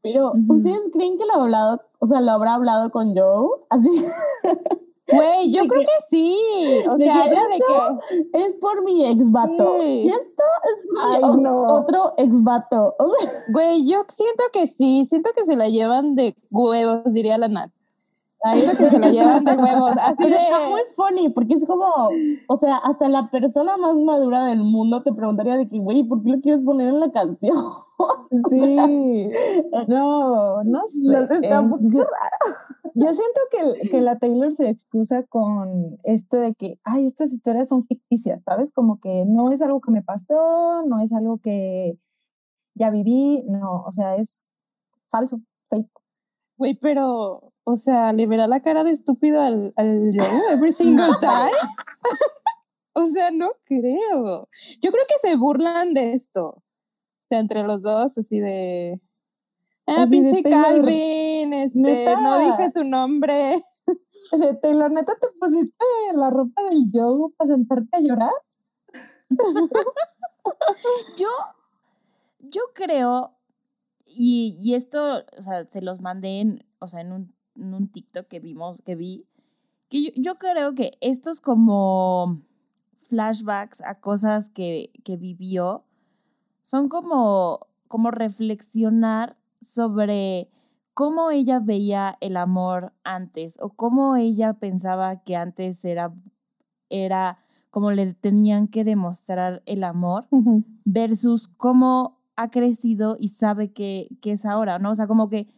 E: Pero, ¿ustedes creen que lo ha hablado, o sea, lo habrá hablado con Joe? Así.
C: Güey, yo creo que, sí. O sea,
E: de que es por mi ex vato. Y esto es por otro ex vato.
C: Güey, yo siento que sí. Siento que se la llevan de huevos, diría la Nat. Lo que se la llevan de huevos. Así de...
E: Está muy funny, porque es como, o sea, hasta la persona más madura del mundo te preguntaría de que, güey, ¿por qué lo quieres poner en la canción?
D: Sí, no, no sé.
E: un poco raro.
D: Yo siento que, que, la Taylor se excusa con esto de que, ay, estas historias son ficticias, ¿sabes? Como que no es algo que me pasó, no es algo que ya viví, no, o sea, es falso, fake.
C: Güey, pero o sea, ¿le verá la cara de estúpido al, al every single time? o sea, no creo. Yo creo que se burlan de esto. O sea, entre los dos, así de. Ah, pinche Calvin, este, no dije su nombre.
D: Taylor, neta, ¿te pusiste la ropa del Joe para sentarte a llorar?
B: yo, yo creo, y, y, esto, o sea, se los mandé en, o sea, en un en un TikTok que vimos, que vi, que yo, creo que estos como flashbacks a cosas que, que vivió son como, como reflexionar sobre cómo ella veía el amor antes o cómo ella pensaba que antes era, era como le tenían que demostrar el amor versus cómo ha crecido y sabe que, que, es ahora, ¿no? O sea, como que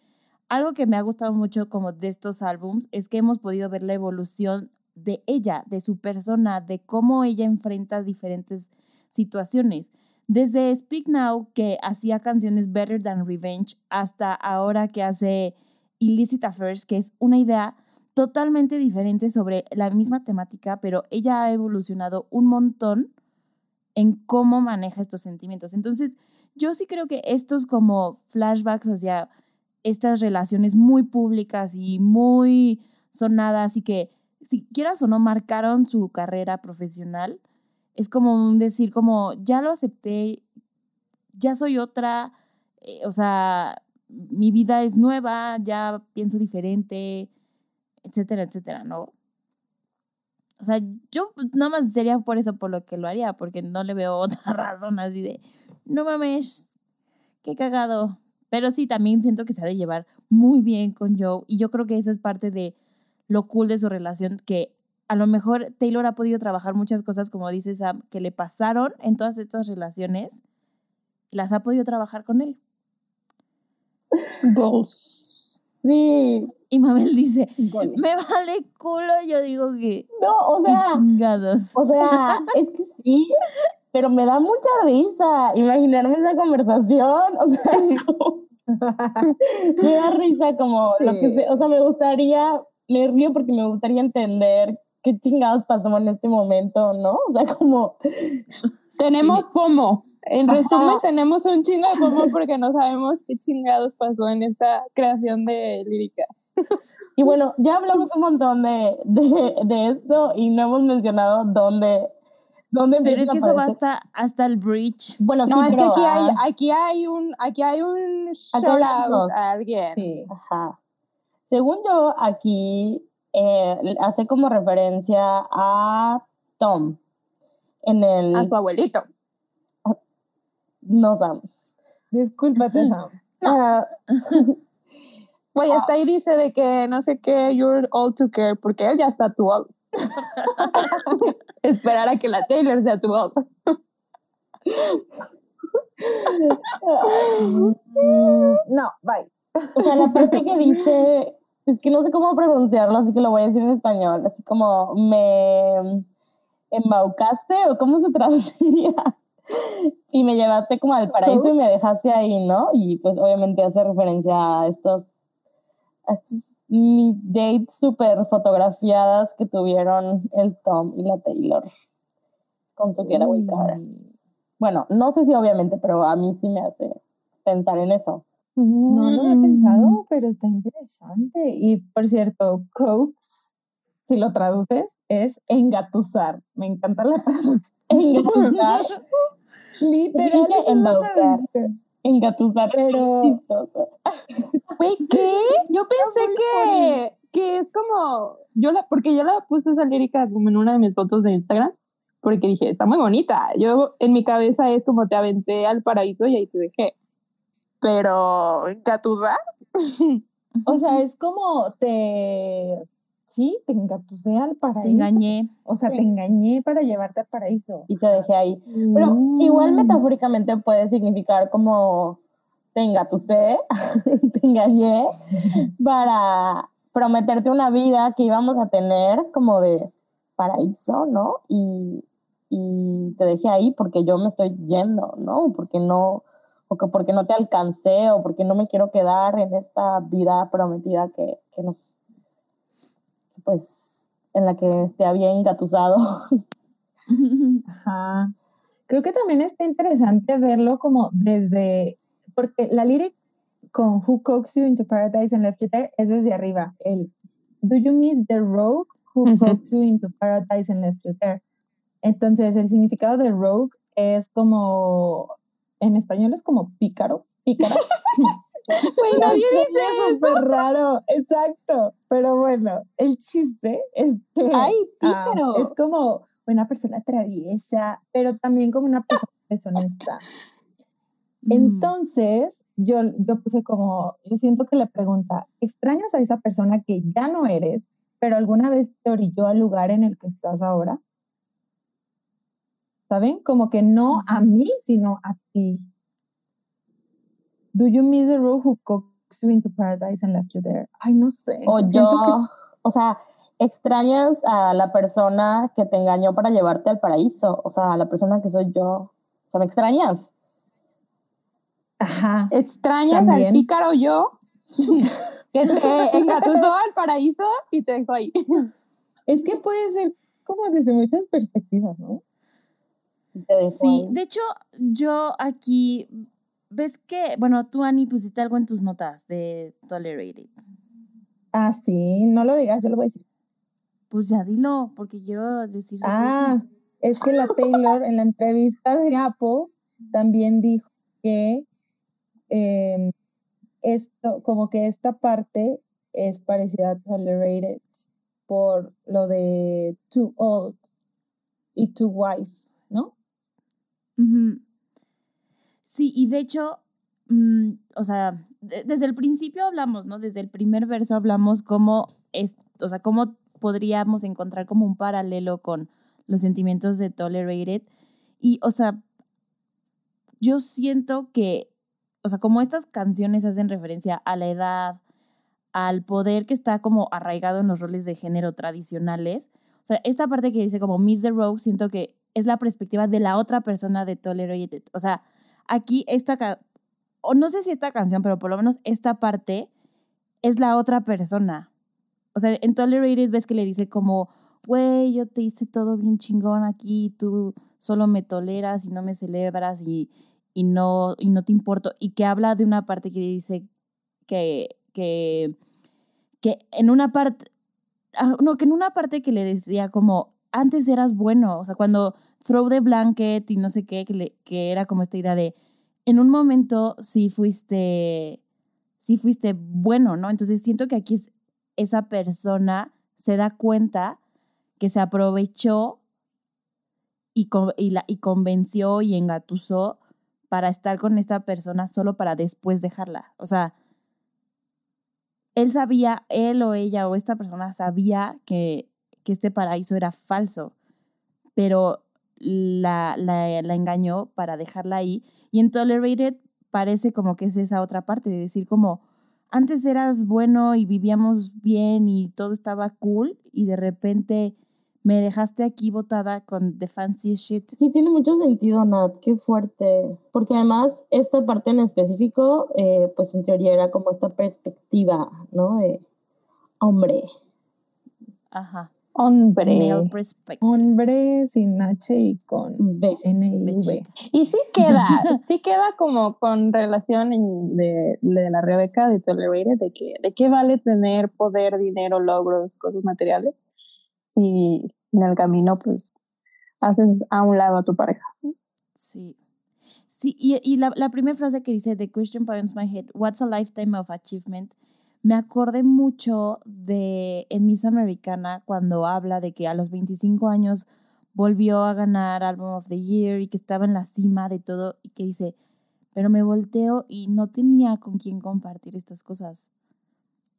B: algo que me ha gustado mucho como de estos álbums es que hemos podido ver la evolución de ella, de su persona, de cómo ella enfrenta diferentes situaciones. Desde Speak Now, que hacía canciones Better Than Revenge, hasta ahora que hace Illicit Affairs, que es una idea totalmente diferente sobre la misma temática, pero ella ha evolucionado un montón en cómo maneja estos sentimientos. Entonces, yo sí creo que estos como flashbacks hacia estas relaciones muy públicas y muy sonadas y que, si quieras o no, marcaron su carrera profesional. Es como un decir, como, ya lo acepté, ya soy otra, eh, o sea, mi vida es nueva, ya pienso diferente, etcétera, etcétera, ¿no? O sea, yo nada más sería por eso por lo que lo haría, porque no le veo otra razón así de, no mames, qué cagado, pero sí, también siento que se ha de llevar muy bien con Joe y yo creo que eso es parte de lo cool de su relación, que a lo mejor Taylor ha podido trabajar muchas cosas, como dice Sam, que le pasaron en todas estas relaciones, las ha podido trabajar con él.
C: Goals.
E: Sí.
B: Y Mabel dice, me vale culo, yo digo que...
E: No, o sea...
B: Chingados.
E: O sea, es que sí, pero me da mucha risa imaginarme esa conversación, o sea, me da risa como lo que o sea, me gustaría, me río porque me gustaría entender qué chingados pasó en este momento, ¿no? O sea, como...
C: Tenemos FOMO. En resumen, tenemos un chingo de FOMO porque no sabemos qué chingados pasó en esta creación de lírica.
E: Y bueno, ya hablamos un montón de, de, de esto y no hemos mencionado dónde
B: pero es que eso va hasta, hasta el bridge.
C: Bueno, no, es que aquí hay, aquí hay un, aquí hay un shout out a alguien.
E: Sí. Ajá. Según yo, aquí eh, hace como referencia a Tom en el...
C: A su abuelito.
E: No, Sam.
D: Discúlpate, Sam.
E: Ah,
C: Güey, hasta ahí dice de que no sé qué, you're all to care, porque él ya está too old. Esperar a que la Taylor sea too old.
D: No, bye.
E: o sea, la parte que dice, es que no sé cómo pronunciarlo, así que lo voy a decir en español, así como me embaucaste o cómo se traduciría. Y me llevaste como al paraíso y me dejaste ahí, ¿no? Y pues obviamente hace referencia a estos, a estos mi dates súper fotografiadas que tuvieron el Tom y la Taylor con su Getaway Car. Bueno, no sé si obviamente, pero a mí sí me hace pensar en eso.
D: No lo había pensado, pero está interesante. Y por cierto, coax, si lo traduces, es engatusar. Me encanta la traducción.
E: Engatusar,
D: Literal,
E: embaucar. engatusar,
D: Pero-.
C: Güey, ¿qué? Yo pensé que, que es como, yo la, porque yo la puse esa lírica como en una de mis fotos de Instagram, porque dije, está muy bonita. Yo en mi cabeza es como te aventé al paraíso y ahí te dejé. Pero, ¿Gatusa?
D: O sea, es como te. Sí, te engatusé al paraíso.
B: Te engañé.
D: O sea, te engañé para llevarte al paraíso.
E: Y te dejé ahí. Pero igual
D: Mm.
E: metafóricamente puede significar como te engatusé, te engañé para prometerte una vida que íbamos a tener como de paraíso, ¿no? Y, y te dejé ahí porque yo me estoy yendo, ¿no? Porque no, o que porque no te alcancé o porque no me quiero quedar en esta vida prometida que, que nos, pues, en la que te había engatusado.
D: Ajá. Creo que también está interesante verlo como desde, porque la lyric con Who Coaxed You into Paradise and Left You There es desde arriba. El Do you miss the rogue who coaxed you into paradise and left you there? Entonces, el significado de rogue es como, en español es como pícaro, Suena
C: dice eso.
D: súper raro, exacto. Pero bueno, el chiste es que
C: Ay,
D: ah,
C: pícaro.
D: es como una persona traviesa, pero también como una persona deshonesta. Entonces, yo, yo puse como, yo siento que la pregunta, ¿extrañas a esa persona que ya no eres, pero alguna vez te orilló al lugar en el que estás ahora? ¿Saben? Como que no a mí, sino a ti. Do you miss the road who coaxed you into paradise and left you there? Ay, no sé.
E: O yo,
D: que
E: o sea, extrañas a la persona que te engañó para llevarte al paraíso, o sea, a la persona que soy yo. O sea, ¿me extrañas?
D: Ajá.
C: Extrañas
D: También.
C: al pícaro yo que te engatusó al paraíso y te dejó ahí.
D: Es que puede ser como desde muchas perspectivas, ¿no?
B: Sí, de hecho, yo aquí, ves que, bueno, tú, Ani, pusiste algo en tus notas de Tolerated.
D: Ah, sí, no lo digas, yo lo voy a decir.
B: Pues ya dilo, porque quiero decir.
D: Ah, es que la Taylor en la entrevista de Apple también dijo que em, esto, como que esta parte es parecida a Tolerated por lo de too old y too wise,
B: Sí, y de hecho, mm, o sea, de- desde el principio hablamos, ¿no? Desde el primer verso hablamos cómo es, o sea, cómo podríamos encontrar como un paralelo con los sentimientos de Tolerated. Y, o sea, yo siento que, o sea, como estas canciones hacen referencia a la edad, al poder que está como arraigado en los roles de género tradicionales. O sea, esta parte que dice como Miss the Rogue, siento que es la perspectiva de la otra persona de Tolerated. O sea, aquí esta, o no sé si esta canción, pero por lo menos esta parte es la otra persona. O sea, en Tolerated ves que le dice como, güey, yo te hice todo bien chingón aquí, tú solo me toleras y no me celebras y, y, no, y no te importo. Y que habla de una parte que dice que, que, que en una parte, ah, no, que en una parte que le decía como, antes eras bueno, o sea, cuando throw the blanket y no sé qué, que, era como esta idea de, en un momento sí fuiste, sí fuiste bueno, ¿no? Entonces siento que aquí es esa persona se da cuenta que se aprovechó y, con- y, la, y convenció y engatusó para estar con esta persona solo para después dejarla. O sea, él sabía, él o ella o esta persona sabía que, que este paraíso era falso, pero la, la, la engañó para dejarla ahí. Y en Tolerated parece como que es esa otra parte, de decir como, antes eras bueno y vivíamos bien y todo estaba cool y de repente me dejaste aquí botada con the fancy shit.
E: Sí, tiene mucho sentido, Nat, qué fuerte. Porque además, esta parte en específico, eh, pues en teoría era como esta perspectiva, ¿no? De hombre.
B: Ajá.
C: Hombre.
B: Male perspective.
D: Hombre sin H y con
E: Ve.
D: N y V.
C: Y sí queda, sí queda como con relación en- de, de la Rebeca de Tolerated, de que de qué vale tener poder, dinero, logros, cosas materiales, si en el camino pues haces a un lado a tu pareja.
B: Sí. Sí, y, y la, la primera frase que dice, The question points my head, what's a lifetime of achievement? Me acordé mucho de en Miss Americana cuando habla de que a los 25 años volvió a ganar Album of the Year y que estaba en la cima de todo y que dice, pero me volteo y no tenía con quién compartir estas cosas.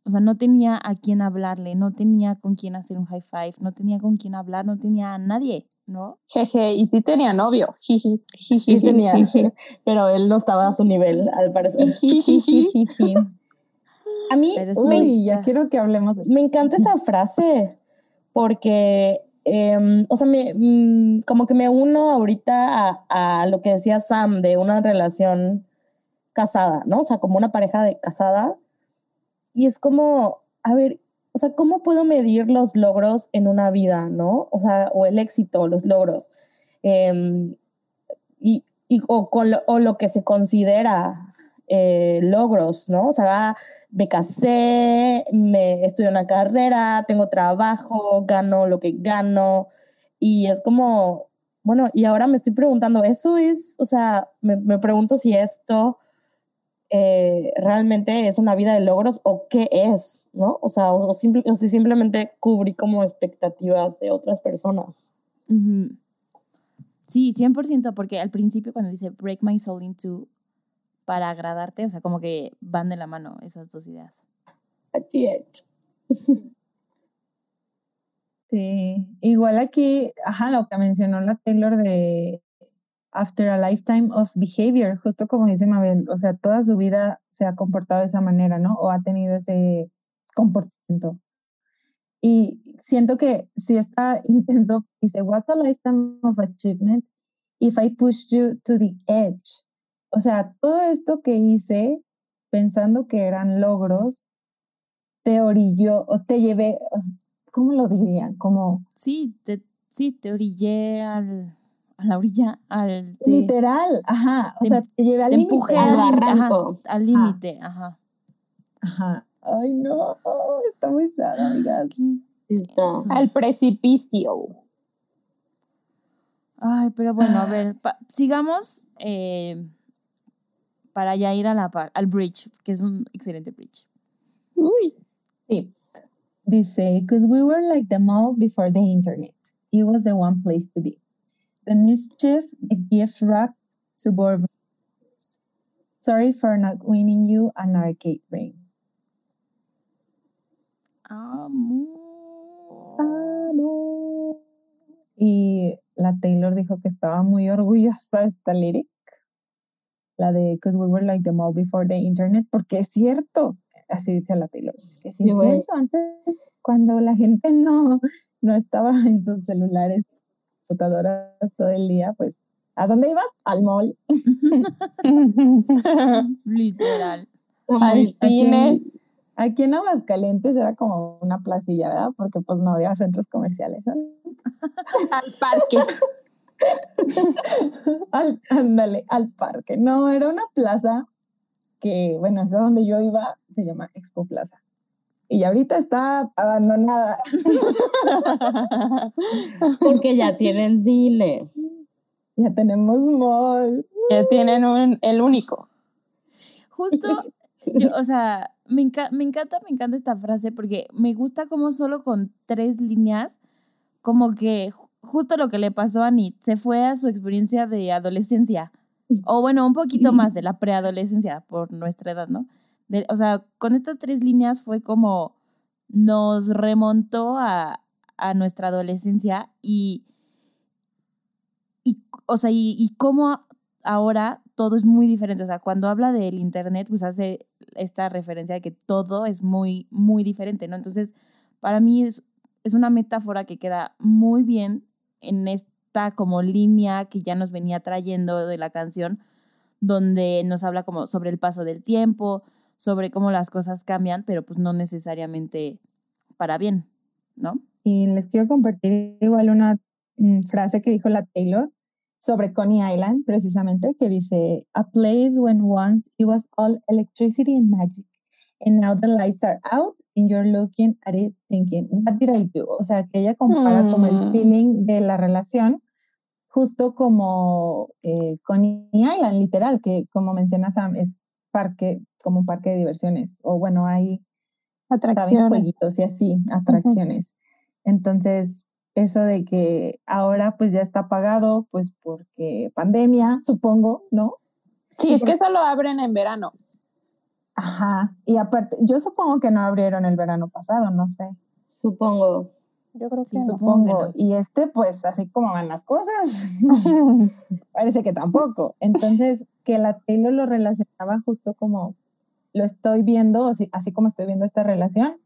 B: O sea, no tenía a quién hablarle, no tenía con quién hacer un high five, no tenía con quién hablar, no tenía a nadie, ¿no?
C: Jeje, y sí tenía novio. Jiji, jiji,
E: Sí tenía, pero él no estaba a su nivel, al parecer. A mí
B: sí.
D: Uy, ya quiero que hablemos de eso.
E: me encanta esa frase porque, em, o sea, me, mm, como que me uno ahorita a, a lo que decía Sam de una relación casada, ¿no? O sea, como una pareja de casada. Y es como, a ver, o sea, ¿cómo puedo medir los logros en una vida, ¿no? O sea, o el éxito, los logros. Em, y, y- o, con lo, o lo que se considera eh, logros, ¿no? O sea, me casé, me estudié una carrera, tengo trabajo, gano lo que gano. Y es como, bueno, y ahora me estoy preguntando, ¿eso es, o sea, me, me pregunto si esto eh, realmente es una vida de logros o qué es, ¿no? O sea, o, si simplemente cubrí como expectativas de otras personas.
B: Ujú. Sí, 100%, porque al principio cuando dice break my soul into para agradarte, o sea, como que van de la mano esas dos ideas.
E: Así es.
D: Sí, igual aquí, ajá, lo que mencionó la Taylor de After a Lifetime of Behavior, justo como dice Mabel, o sea, toda su vida se ha comportado de esa manera, ¿no? O ha tenido ese comportamiento. Y siento que si está intenso, dice, what's a lifetime of achievement if I push you to the edge? O sea, todo esto que hice pensando que eran logros, te orilló o te llevé, ¿cómo lo dirían? Como
B: Sí, te, sí, te orillé al, a la orilla, al te,
D: literal, ajá, o
B: te-
D: sea, te llevé al
B: te
D: límite.
B: empujé
E: al
B: al límite, ajá,
E: barranco.
B: al límite, ajá.
D: Ajá. Ay, no, está muy sad, amigas.
E: Está.
C: Al precipicio.
B: Ay, pero bueno, a ver, sigamos eh, para ya ir a la par, al bridge, que es un excelente bridge.
C: Uy.
D: Sí. Dice, because we were like the mall before the internet. It was the one place to be. The mischief, the gift wrapped suburban. Sorry for not winning you an arcade ring.
B: Amor.
D: Amo. Y la Taylor dijo que estaba muy orgullosa de esta lyric, la de Because we were like the mall before the internet, porque es cierto, así dice la Taylor, es que sí
E: Sí,
D: es
E: güey.
D: cierto, antes cuando la gente no, no estaba en sus celulares, computadoras todo el día, pues, ¿a dónde ibas? Al mall.
B: Literal.
C: Al cine.
D: aquí en Aguascalientes era como una placilla, ¿verdad? Porque pues no había centros comerciales. ¿no?
C: Al parque.
D: al, ándale, al parque. No, era una plaza que, bueno, esa donde yo iba se llama Expo Plaza. Y ahorita está abandonada.
E: Porque ya tienen cine.
D: ya tenemos mall.
C: que tienen un, el único.
B: Justo, yo, o sea, me, enca- me encanta, me encanta esta frase porque me gusta como solo con tres líneas, como que justo lo que le pasó a Anit, se fue a su experiencia de adolescencia, o bueno, un poquito más de la preadolescencia por nuestra edad, ¿no? De- o sea, con estas tres líneas fue como nos remontó a, a nuestra adolescencia y, y, o sea, y, y cómo ahora todo es muy diferente. O sea, cuando habla del Internet, pues hace esta referencia de que todo es muy, muy diferente, ¿no? Entonces, para mí es, es una metáfora que queda muy bien en esta como línea que ya nos venía trayendo de la canción, donde nos habla como sobre el paso del tiempo, sobre cómo las cosas cambian, pero pues no necesariamente para bien, ¿no?
D: Y les quiero compartir igual una mm, frase que dijo la Taylor sobre Coney Island, precisamente, que dice, a place when once it was all electricity and magic, and now the lights are out and you're looking at it thinking, what did I do? O sea, que ella compara como el
C: Mm.
D: feeling de la relación, justo como eh, Coney Island, literal, que como menciona Sam, es parque, como un parque de diversiones, o bueno, hay
C: Atracciones.
D: jueguitos y así, atracciones. Entonces, eso de que ahora pues ya está pagado, pues porque pandemia, supongo, ¿no?
C: Sí, es que solo abren en verano.
D: Ajá. Y aparte, yo supongo que no abrieron el verano pasado, no sé.
E: Supongo.
C: Yo creo
B: Sí,
C: que no.
B: supongo. no.
D: Y este, pues así como van las cosas, parece que tampoco. Entonces, que la Taylor lo relacionaba justo como lo estoy viendo, así, así como estoy viendo esta relación,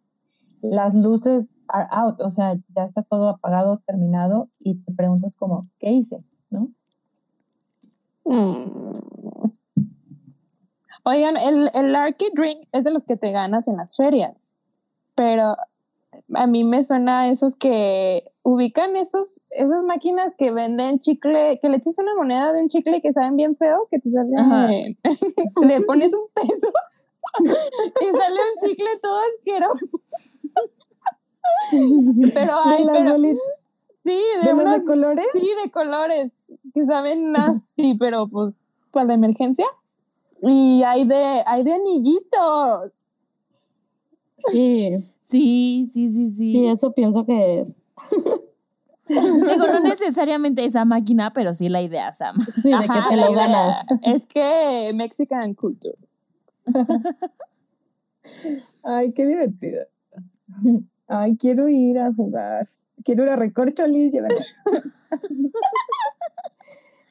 D: las luces are out, o sea, ya está todo apagado, terminado, y te preguntas como, ¿qué hice? ¿No?
C: Mm. Oigan, el, el Arcade Drink es de los que te ganas en las ferias, pero a mí me suena a esos que ubican esos, esas máquinas que venden chicle, que le echas una moneda de un chicle que saben bien feo, que te sale,
B: Ajá.
C: le pones un peso y sale un chicle todo asqueroso. pero hay,
D: de las
C: pero
D: bolitas,
C: sí,
D: de
C: de
D: los
C: unas
D: de colores.
C: Sí, de colores, que saben nasty, pero pues para la emergencia. Y hay de, hay de anillitos.
E: Sí,
B: Sí, sí, sí, sí.
E: sí, eso pienso que es.
B: Digo, no necesariamente esa máquina, pero sí la idea, Sam.
E: Sí, de
C: Ajá,
E: que te
C: la
E: lo
C: idea.
E: ganas.
C: Es que Mexican culture.
D: Ay, qué divertido. Ay, quiero ir a jugar. Quiero ir a Recorcholis. llévenme.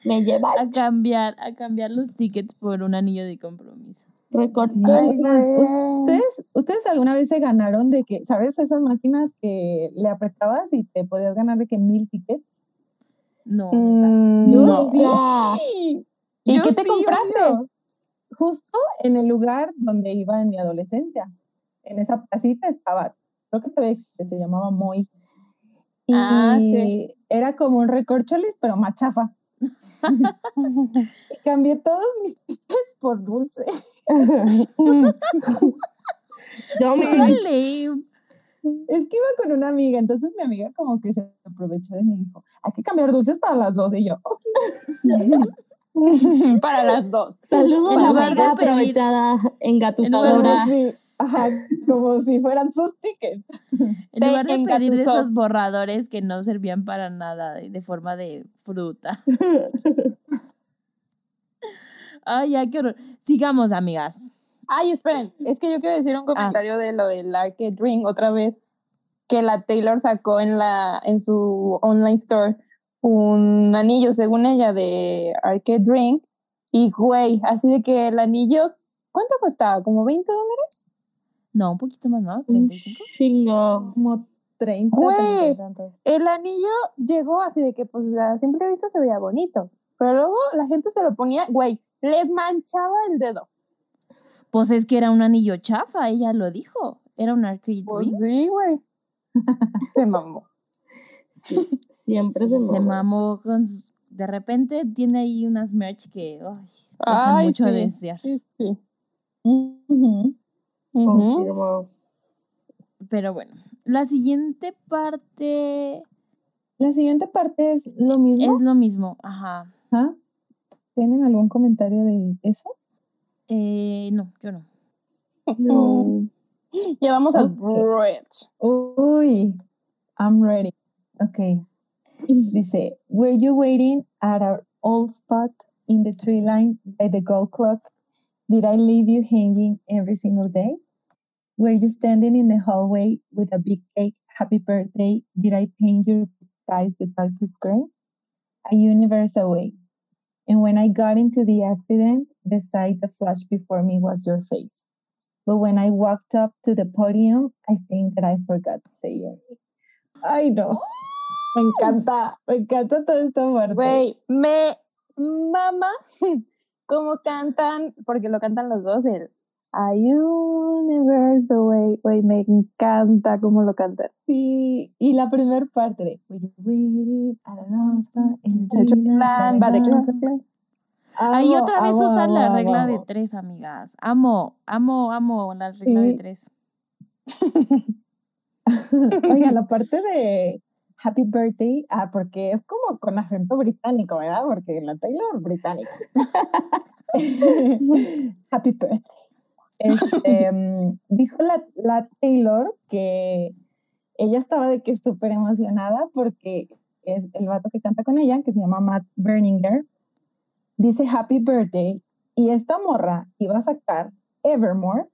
E: Me lleva
B: A cambiar, a cambiar los tickets por un anillo de compromiso.
E: recorte.
C: Ay,
D: ¿Ustedes, ¿Ustedes alguna vez se ganaron de que, ¿sabes? Esas máquinas que le apretabas y te podías ganar de que mil tickets.
B: No, nunca.
D: Yo
E: No.
D: sí.
C: ¿Y
D: Yo
C: qué te
D: sí,
C: compraste?
D: obvio. Justo en el lugar donde iba en mi adolescencia. En esa placita estaba, creo que todavía se llamaba Moy. Y
C: Ah, sí.
D: era como un recorcholis, pero más chafa. Y cambié todos mis tickets por dulce.
E: Yo me.
D: Es que iba con una amiga, entonces mi amiga como que se aprovechó de mí y dijo, hay que cambiar dulces para las dos. Y yo, ok.
C: Para las dos.
E: saludos
B: En
E: a
B: lugar
E: la
B: de
E: aprovechada
B: Como
E: engatusadora.
D: Sí, ajá, como si fueran sus tickets.
B: En lugar de pedir de esos borradores que no servían para nada, de forma de fruta. Ay, ya, qué horror. Sigamos, amigas.
C: Ay, esperen, es que yo quiero decir un comentario de lo del Arcade Ring otra vez, que la Taylor sacó en, la, en su online store un anillo, según ella, de Arcade Ring. Y güey, así de que el anillo, ¿cuánto costaba? ¿Como 20 dólares?
B: No, un poquito más, ¿no?
E: Un
B: 35.
E: chingo.
D: Como 30,
C: Güey.
D: 30 y tantos.
C: El anillo llegó así de que, pues, a simple vista se veía bonito. Pero luego la gente se lo ponía, güey, les manchaba el dedo.
B: Pues es que era un anillo chafa, ella lo dijo. Era un arcade
C: Pues
B: ring.
C: sí, güey. Se mamó.
E: Siempre se,
B: Se
E: mama.
B: mamó con su- De repente tiene ahí unas merch que ay,
C: Ay,
B: mucho a
C: sí.
B: desear.
C: Sí, sí.
E: Confirmo.
B: Pero bueno, la siguiente parte
D: La siguiente parte es lo mismo.
B: es lo mismo. Ajá.
D: ¿Tienen algún comentario de eso?
B: Eh, no, yo no.
E: No.
C: Ya vamos al
D: Ok.
C: bridge.
D: Uy, I'm ready. Okay. Dice, were you waiting at our old spot in the tree line by the gold clock? Did I leave you hanging every single day? Were you standing in the hallway with a big cake? Happy birthday. Did I paint your skies the darkest gray? A universe away. And when I got into the accident, the sight that flashed before me was your face. But when I walked up to the podium, I think that I forgot to say your name. No. Me encanta, me encanta toda esta parte.
C: Me mama cómo cantan, porque lo cantan los dos, el A Universe Away. Güey, me encanta cómo lo cantan.
D: Sí, y la primera parte de "Were you waiting at a lost spot in the
C: De hecho,
D: tree line
C: plan,
D: by
C: va de
D: the
C: clan,
D: gold
C: clan.
B: Ahí otra vez
D: amo,
B: usar la
D: amo,
B: regla de tres, amigas. Amo, amo, amo la regla de tres.
D: Oiga, la parte de Happy Birthday, ah, porque es como con acento británico, ¿verdad? Porque la Taylor británica. Happy Birthday. Este, mm, dijo la, la Taylor que ella estaba de que súper emocionada porque es el vato que canta con ella, que se llama Matt Berninger, dice Happy Birthday y esta morra iba a sacar Evermore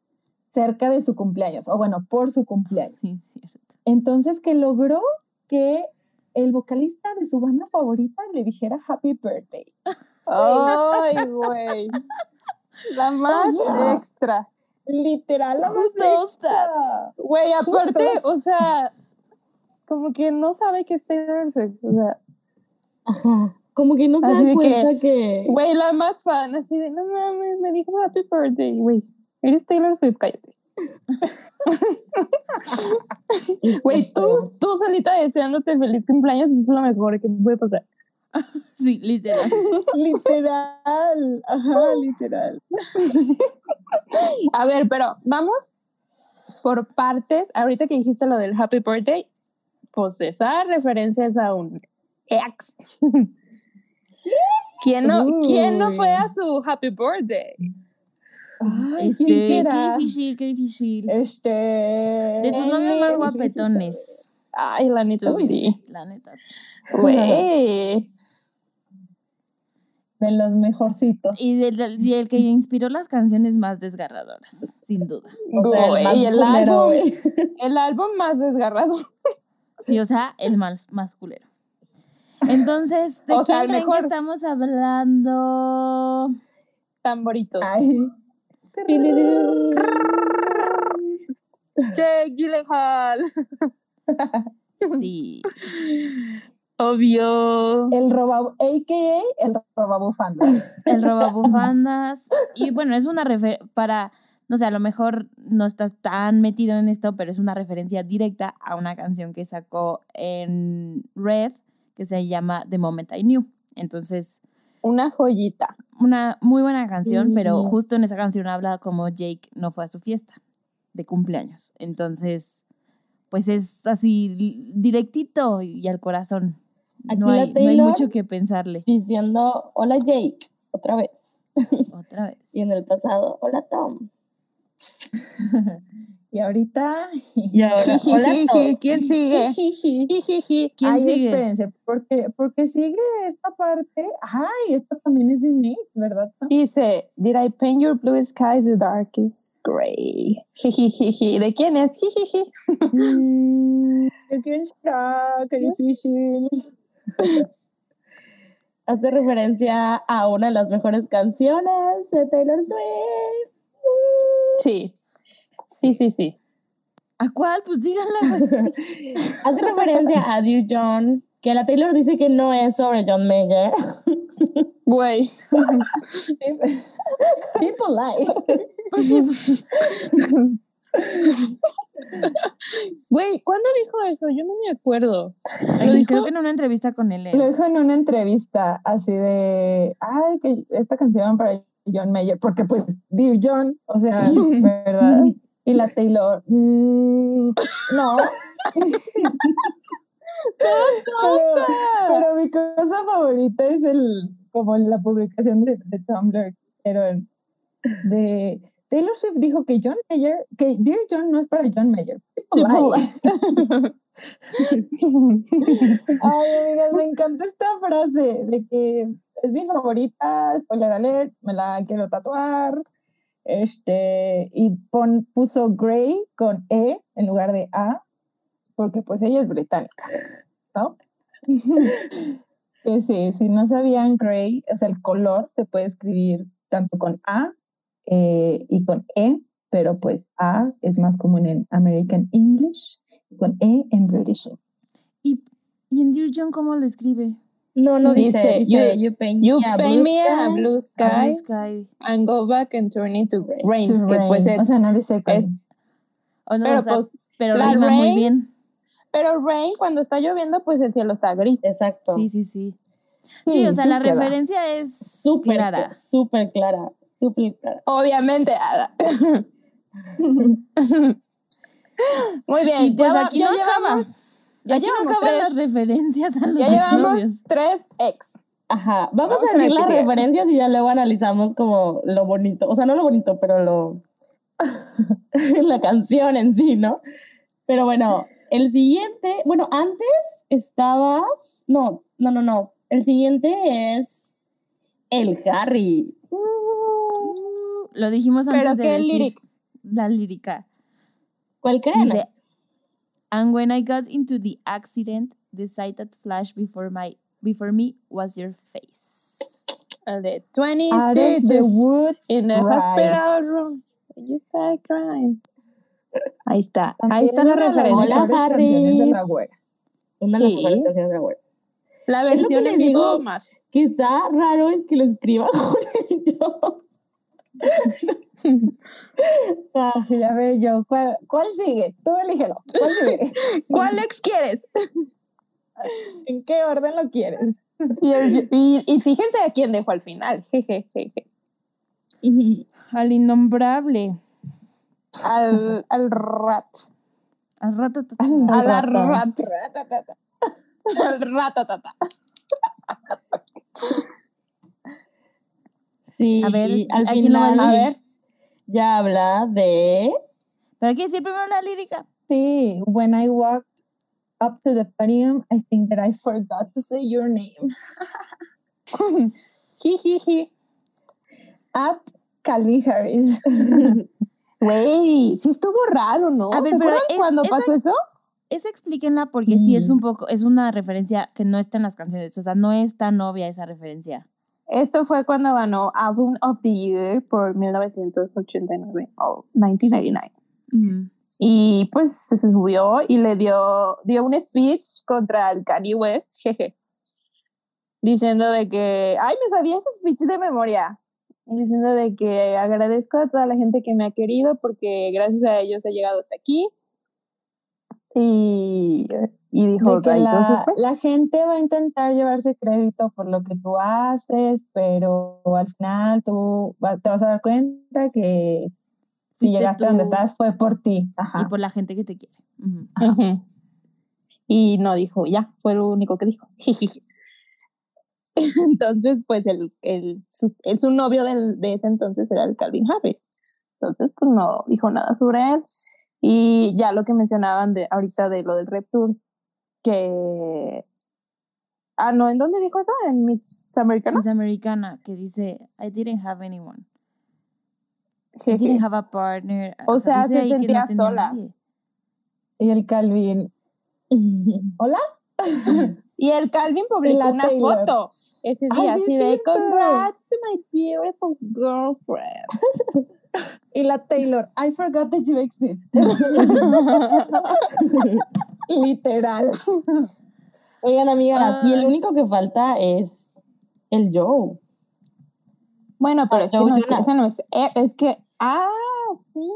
D: cerca de su cumpleaños, o bueno, por su cumpleaños.
B: Sí, es cierto.
D: Entonces que logró que el vocalista de su banda favorita le dijera Happy Birthday.
C: Ay, güey. La más extra.
D: Literal, la más extra.
C: Güey, aparte, o sea, como que no sabe que es Taylor Swift. O sea,
E: Ajá. Como que no se
C: Así
E: da cuenta que.
C: güey, la más fan, así de, no mames, me dijo Happy Birthday. Güey, eres Taylor Swift, cállate. Güey, tú, tú solita deseándote feliz cumpleaños es lo mejor que puede pasar.
B: Sí, literal.
D: Literal, ajá, literal.
C: A ver, pero vamos por partes. Ahorita que dijiste lo del Happy Birthday, pues esa referencia es a un ex. ¿Quién no, ¿Quién no fue a su Happy Birthday?
D: Ay,
B: Este,
D: ¿quién
B: qué difícil, qué difícil.
D: Este.
B: De sus novios más guapetones.
C: Ay, la neta, sí.
B: la neta.
C: Güey.
D: De los mejorcitos.
B: Y del, y el que inspiró las canciones más desgarradoras, sin duda.
D: O sea, el
C: Güey, el
D: culero,
C: álbum, el álbum más desgarrado.
B: Sí, o sea, el más, más culero. Entonces, ¿de
C: O
B: quién
C: sea,
B: creen
C: mejor.
B: que estamos hablando?
C: Tamboritos.
D: Ay.
C: Jake Gyllenhaal.
B: Sí.
C: Obvio.
D: El roba, a.k.a. el robabufandas.
B: El robabufandas. Y bueno, es una referencia para, no sé, a lo mejor no estás tan metido en esto, pero es una referencia directa a una canción que sacó en Red que se llama The Moment I Knew. Entonces,
C: Una joyita.
B: una muy buena canción,
D: Sí.
B: pero justo en esa canción habla como Jake no fue a su fiesta de cumpleaños. Entonces, pues es así directito y al corazón.
E: Aquí
B: No
E: la
B: hay, no hay
E: Taylor.
B: mucho que pensarle.
E: Diciendo, hola Jake, otra vez.
B: Otra vez.
E: Y en el pasado, hola Tom.
D: y ahorita.
E: Y ahora, hola Tom.
C: ¿Quién sigue?
B: ¿Quién
D: Ay,
B: sigue?
D: espérense, porque, porque sigue esta parte. Ay, esta también es de ex, ¿verdad? Sam?
C: Dice, Did I paint your blue skies the darkest gray? ¿De quién es? Jijiji.
D: Mm, ¿de ¿Quién será? Qué difícil.
E: Hace referencia a una de las mejores canciones de Taylor Swift.
C: Sí. Sí, sí, sí.
B: ¿A cuál? Pues díganla.
E: Hace referencia a Dear John, que la Taylor dice que no es sobre John Mayer.
C: Güey.
D: People lie.
C: Güey, ¿cuándo dijo eso? Yo no me acuerdo. ¿Lo dijo?
B: Creo que en una entrevista con él. ¿eh?
D: Lo dijo en una entrevista así de, ay, que esta canción para John Mayer, porque pues, Dear John, o sea, ¿verdad? Y la Taylor, mm, no. pero, pero mi cosa favorita es el, como la publicación de, de Tumblr, pero de Taylor Swift dijo que John Mayer, que Dear John no es para John Mayer. Ay, amigas, me encanta esta frase de que es mi favorita, spoiler alert, me la quiero tatuar. Este, y pon, puso Grey con E en lugar de A, porque pues ella es británica, ¿no? que sí, si no sabían Grey, o sea, el color se puede escribir tanto con A eh, y con E, pero pues A es más común en American English y con E en British.
B: ¿Y, y en Dear John cómo lo escribe?
E: No, no dice,
C: Dice, you-
E: you, paint
C: You
E: me a
C: paint
E: blue
C: me a
E: sky".
C: blue
B: A
C: sky
B: Blue Sky.
C: and go back and turn into rain. rain
D: To
C: que pues
D: rain.
C: es,
D: o sea, no dice con
C: es-
B: O no,
C: pero
B: o sea,
C: pues,
B: pero
C: la
B: rima muy
C: rain-
B: bien.
C: pero rain cuando está lloviendo pues el cielo está gris.
E: Exacto.
B: Sí, sí, sí.
D: Sí,
B: Sí, o sea,
D: sí
B: la
D: queda.
B: referencia es
E: Súper
B: clara.
E: Súper clara.
C: Obviamente. Muy bien.
B: Y pues
C: ya
B: aquí
C: ya
B: no acaba.
C: Ya
B: Aquí no acaban las referencias a los
C: ya llevamos tres ex.
E: Ajá. Vamos,
C: Vamos
E: a decir las referencias y ya luego analizamos como lo bonito. O sea, no lo bonito, pero lo. la canción en sí, ¿no? Pero bueno, el siguiente. Bueno, antes estaba. No, no, no, no. El siguiente es. El Harry. Uh,
B: lo dijimos antes
C: Pero
B: de
C: qué
B: decir
C: lyric.
B: la lírica.
E: ¿Cuál creen?
B: Dice, and when I got into the accident, the sight that flashed before my before me was your face.
C: De 20
D: Out of the
C: stitches
D: woods
C: in the
D: rise.
C: hospital room. You start crying. Ahí está. Ahí está la
D: una de las
C: referencia.
E: Hola, Harry.
D: de la.
E: Una de las
C: Sí.
E: mejores canciones de la web.
C: La versión en vivo más.
E: Que está raro es que lo escriba con el yo.
D: Ah, sí, a ver, yo, ¿cuál, cuál sigue? Tú elígelo. ¿Cuál sigue?
C: ¿Cuál ex quieres?
D: ¿En qué orden lo quieres?
C: Y, el- y- y fíjense a quién dejó al final. Jeje, jeje.
B: Al innombrable.
C: Al, al rat.
B: Al rato. ta-
C: A la
D: ratón.
C: rat. Al ratatata.
E: Sí,
B: A ver,
E: y al
B: ¿a quién lo va a
E: final
C: A ver.
E: ya habla de
B: Pero hay que decir primero la lírica.
D: Sí, when I walked up to the podium, I think that I forgot to say your name.
C: Jijiji.
D: At Calvin Harris.
C: Güey, sí estuvo raro, ¿no?
B: A ver,
C: ¿Se
B: pero es-
C: cuando
B: esa-
C: pasó eso?
B: Esa explíquenla porque sí. es
E: Sí.
B: un poco, es una referencia que no está en las canciones. O sea, no es tan obvia esa referencia.
C: Esto fue cuando ganó Album of the Year por 1989 o 1999.
B: Ujú.
C: Y pues se subió y le dio, dio un speech contra el Kanye West, jeje. Diciendo de que, ay, me sabía ese speech de memoria. Diciendo de que agradezco a toda la gente que me ha querido porque gracias a ellos he llegado hasta aquí. Y, y dijo,
D: de que
C: "Ay, entonces,
D: la,
C: pues,
D: la gente va a intentar llevarse crédito por lo que tú haces, pero al final tú va- te vas a dar cuenta que si
B: Fuiste
D: llegaste donde estás fue por ti.
B: Y
D: Ajá.
B: por la gente que te quiere. Ujú.
C: Y no dijo, ya, fue lo único que dijo. entonces, pues el, el, su, el- su novio del, de ese entonces era el Calvin Harris. Entonces, pues no dijo nada sobre él. Y ya lo que mencionaban de ahorita de lo del Rep Tour, que... Ah, no, ¿en dónde dijo eso? ¿En Miss Americana?
B: Es americana que dice, I didn't have anyone. I didn't have a partner.
C: O sea,
B: dice
C: se
B: ahí que no
C: sentía sola.
B: nadie.
D: Y el Calvin, hola.
C: Y el Calvin publicó
D: la
C: una
D: Taylor.
C: foto ese día,
D: sí,
C: así de
D: cierto.
C: congrats to my beautiful girlfriend.
D: Y la Taylor, I forgot that you exist. Literal.
E: Oigan, amigas, y el único que falta es el Joe.
C: Bueno, pero es que no es,
E: Jonas.
C: ese no es, eh, es que, ah, sí.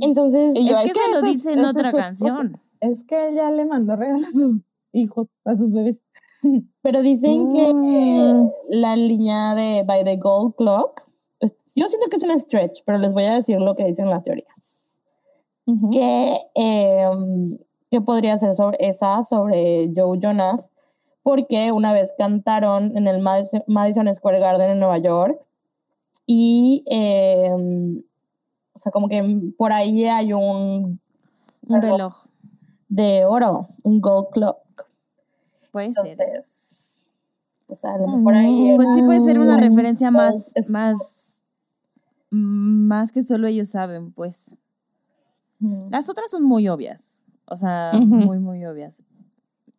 E: Entonces,
C: Y yo,
B: Es que se lo dice en otra canción.
D: Es que ella le mandó regalos a sus hijos, a sus bebés.
E: pero dicen
C: Mm.
E: que la línea de By the Gold Clock, yo siento que es un stretch, pero les voy a decir lo que dicen las teorías. Que, em, que podría ser sobre esa, sobre Joe Jonas, porque una vez cantaron en el Madison, Square Garden en Nueva York y em, O sea, como que por ahí hay un
B: Un reloj.
E: de oro, un gold clock.
B: Puede ser.
E: Entonces, pues a lo mejor ahí...
B: Pues sí puede ser una referencia más, más, más que solo ellos saben, pues. Las otras son muy obvias. O sea, muy, muy obvias.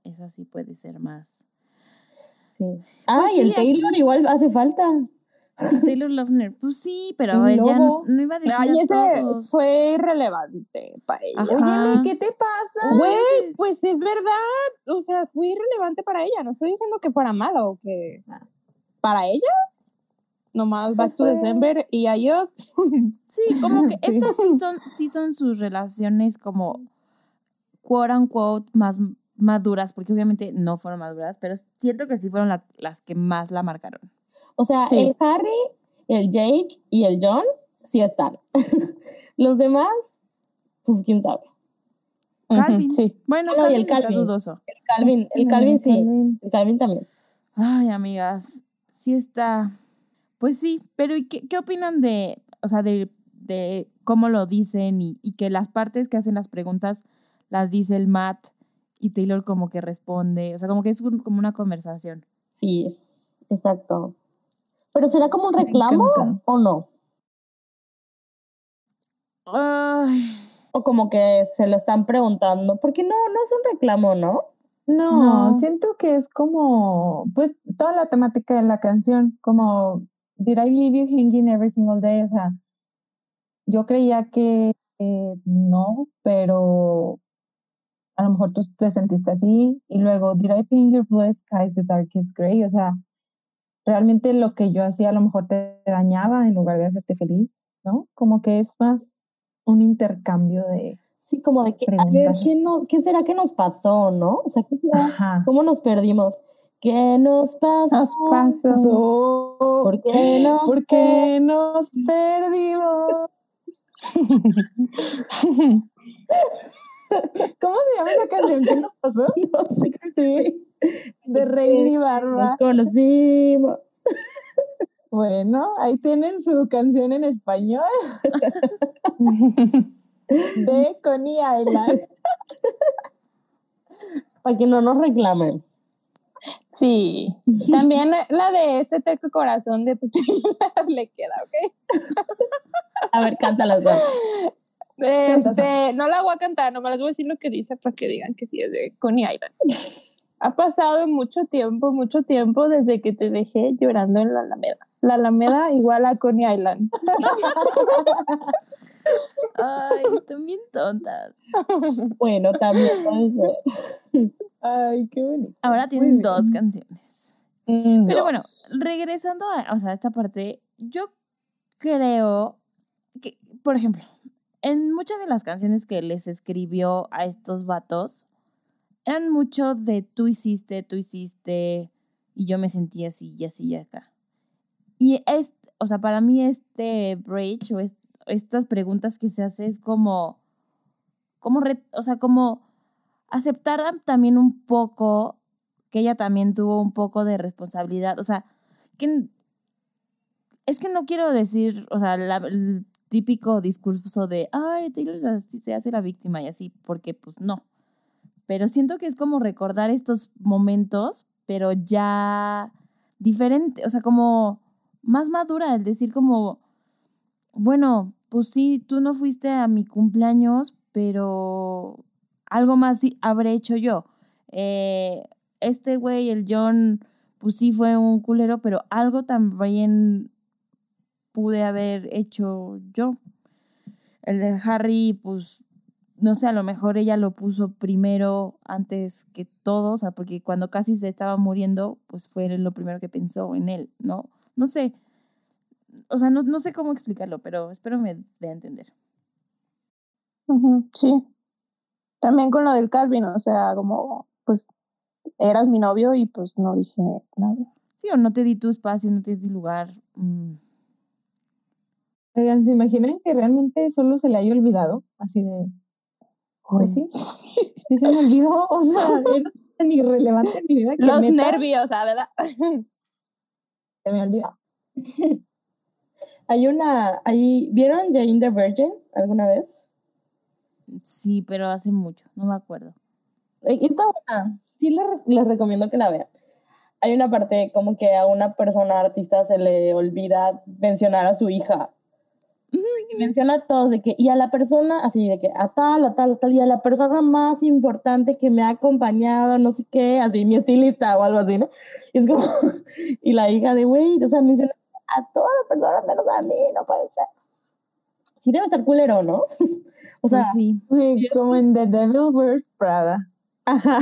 B: Esa sí puede ser más.
E: Sí. Ah,
B: Pues
E: y el
B: aquí-
E: Taylor igual hace falta.
B: Taylor Lautner, pues sí, pero a ver, ya no, no iba a decir
C: Ay,
B: a
C: ese
B: todos.
C: fue irrelevante para ella.
D: Óyeme, ¿qué te pasa?
C: Güey, pues es verdad. O sea, fue irrelevante para ella. No estoy diciendo que fuera malo o que. Para ella, nomás vas to
D: fue-
C: December y adiós.
B: Sí, como que estas sí son, sí son sus relaciones como quote unquote más maduras, porque obviamente no fueron maduras, pero siento que sí fueron la- las que más la marcaron.
E: O sea,
C: Sí.
E: el Harry, el Jake y el John sí están. Los demás, pues quién sabe.
B: Calvin.
C: Sí.
B: Bueno,
E: Ah, no, y
B: Calvin,
E: el Calvin.
B: dudoso.
E: El Calvin, el Calvin sí. El Calvin también.
B: Ay, amigas, sí está. Pues sí, pero ¿y qué, qué opinan de, o sea, de, de cómo lo dicen y, y que las partes que hacen las preguntas las dice el Matt y Taylor como que responde? O sea, como que es un- como una conversación.
E: Sí, exacto. Pero ¿será como un reclamo o no?
B: Ay,
E: O como que se lo están preguntando, porque no, no es un reclamo, ¿no?
D: No,
B: No.
D: siento que es como, pues, toda la temática de la canción, como, Did I leave you hanging every single day? O sea, yo creía que eh, no, pero a lo mejor tú te sentiste así. Y luego, Did I paint your blue skies the darkest gray? O sea, realmente lo que yo hacía a lo mejor te dañaba en lugar de hacerte feliz, ¿no? Como que es más un intercambio de,
E: Sí, como de que, a ver. ¿qué, no, ¿qué será que nos pasó, no? O sea, ¿qué será?
D: ajá,
E: ¿Cómo nos perdimos? ¿Qué nos pasó?
C: Nos pasó.
E: ¿Por qué nos
D: ¿Por qué nos perdimos? ¿Cómo se llama esa canción? ¿Qué nos pasó?
E: No sé qué.
D: De Rey y
E: Nos
D: Barba.
E: conocimos.
D: Bueno, ahí tienen su canción en español de Coney Island.
E: Para que no nos reclamen.
C: Sí. También la de este terco corazón de Pepe le queda, ¿ok?
E: A ver, cántala. Sam.
C: Este, no la voy a cantar, nomás les voy a decir lo que dice para que digan que sí es de Coney Island. Ha pasado mucho tiempo, mucho tiempo desde que te dejé llorando en la Alameda. La Alameda igual a Coney Island.
B: ay, están bien tontas.
E: Bueno, también puede ser.
D: Ay, qué bonito.
B: Ahora
D: Muy
B: tienen
D: bien.
B: dos canciones.
C: Mm,
B: Pero bueno, regresando a o sea, esta parte, yo creo que, por ejemplo, en muchas de las canciones que les escribió a estos vatos, eran mucho de tú hiciste, tú hiciste, y yo me sentí así y así y acá. Y es, o sea, para mí este bridge o es- estas preguntas que se hace es como, como, o sea, como aceptar también un poco que ella también tuvo un poco de responsabilidad, o sea, que es que no quiero decir, o sea, la- típico discurso de, ay, Taylor se hace- la víctima y así, porque pues no. Pero siento que es como recordar estos momentos, pero ya diferente, o sea, como más madura, el decir como, bueno, pues sí, tú no fuiste a mi cumpleaños, pero algo más habré hecho yo. Eh, este güey, el John, pues sí fue un culero, pero algo también pude haber hecho yo. El de Harry, pues, no sé, a lo mejor ella lo puso primero antes que todo, o sea, porque cuando casi se estaba muriendo, pues fue lo primero que pensó en él, ¿no? No sé. O sea, no, no sé cómo explicarlo, pero espero me dé a entender.
C: Sí. También con lo del Calvin, o sea, como, pues, eras mi novio y pues no dije nada.
B: Sí, o no te di tu espacio, no te di lugar. mm,
D: Oigan, ¿se imaginan que realmente solo se le haya olvidado? Así de, pues sí, sí se me olvidó, o sea, era tan irrelevante en mi vida que
C: Los
D: neta
C: nervios, ¿verdad?
D: se me olvidó.
E: Hay una, hay, ¿vieron Jane the Virgin alguna vez?
B: Sí, pero hace mucho, no me acuerdo.
E: Está buena. Sí les, les recomiendo que la vean. Hay una parte como que a una persona artista se le olvida mencionar a su hija. Y menciona a todos de que, y a la persona, así de que, a tal, a tal, a tal, y a la persona más importante que me ha acompañado, no sé qué, así, mi estilista o algo así, ¿no? Y es como, y la hija de, güey, o sea, menciona a todas las personas menos a mí, no puede ser. Sí debe estar culero, ¿no? o sea,
B: Pues sí.
D: Sí, Como en The Devil Wears Prada,
E: ajá,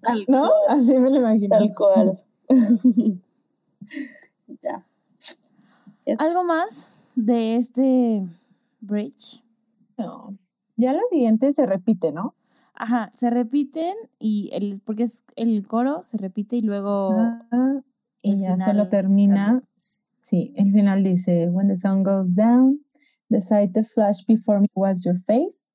E: tal,
D: ¿no? Así me lo imagino.
E: tal cual. ya.
B: ¿Algo más de este bridge?
D: No. Ya la siguiente se repite, ¿no?
B: Ajá, se repiten y el, porque es el coro se repite y luego
D: Ah, y ya solo termina.
B: cambia.
D: Sí, el final dice: When the sun goes down, the sight that flashed before me was your face.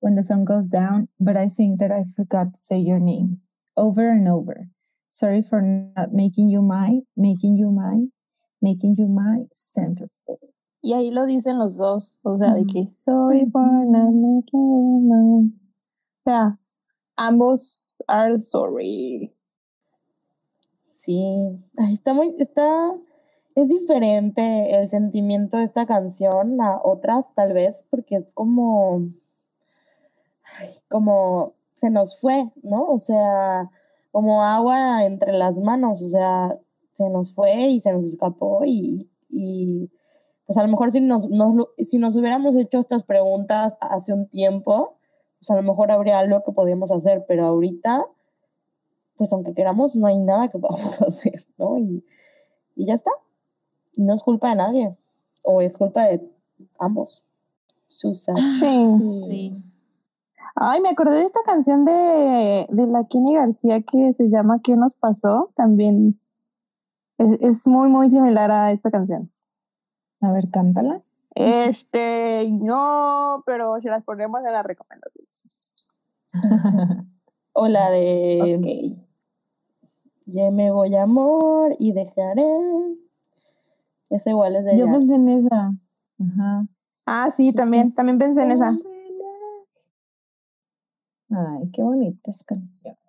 D: When the sun goes down, but I think that I forgot to say your name over and over. Sorry for not making you my, making you my, making you my centerfold.
C: Y ahí lo dicen los dos, o sea, de que sorry for not making you mine". O sea, ambos are sorry.
E: Sí, Ay, está muy, está, es diferente el sentimiento de esta canción a otras tal vez, porque es como, como se nos fue, ¿no? O sea, como agua entre las manos, o sea, se nos fue y se nos escapó y, y pues a lo mejor si nos, si nos hubiéramos hecho estas preguntas hace un tiempo, pues a lo mejor habría algo que podíamos hacer, pero ahorita pues aunque queramos, no hay nada que podamos hacer, ¿no? Y, y ya está. Y no es culpa de nadie, o es culpa de ambos. Susan.
C: Sí.
B: sí.
C: Ay, me acordé de esta canción de, de la Kenny García que se llama ¿Qué nos pasó? También es, es muy, muy similar a esta canción.
D: A ver, cántala.
C: Este, no, pero si las ponemos en la recomendación.
E: O la de
D: Ok.
E: Ya me voy amor y dejaré. Esa igual es de
D: Yo pensé en esa. Ajá.
C: Ah, sí, también, también pensé en esa.
D: Ay, qué bonitas canciones.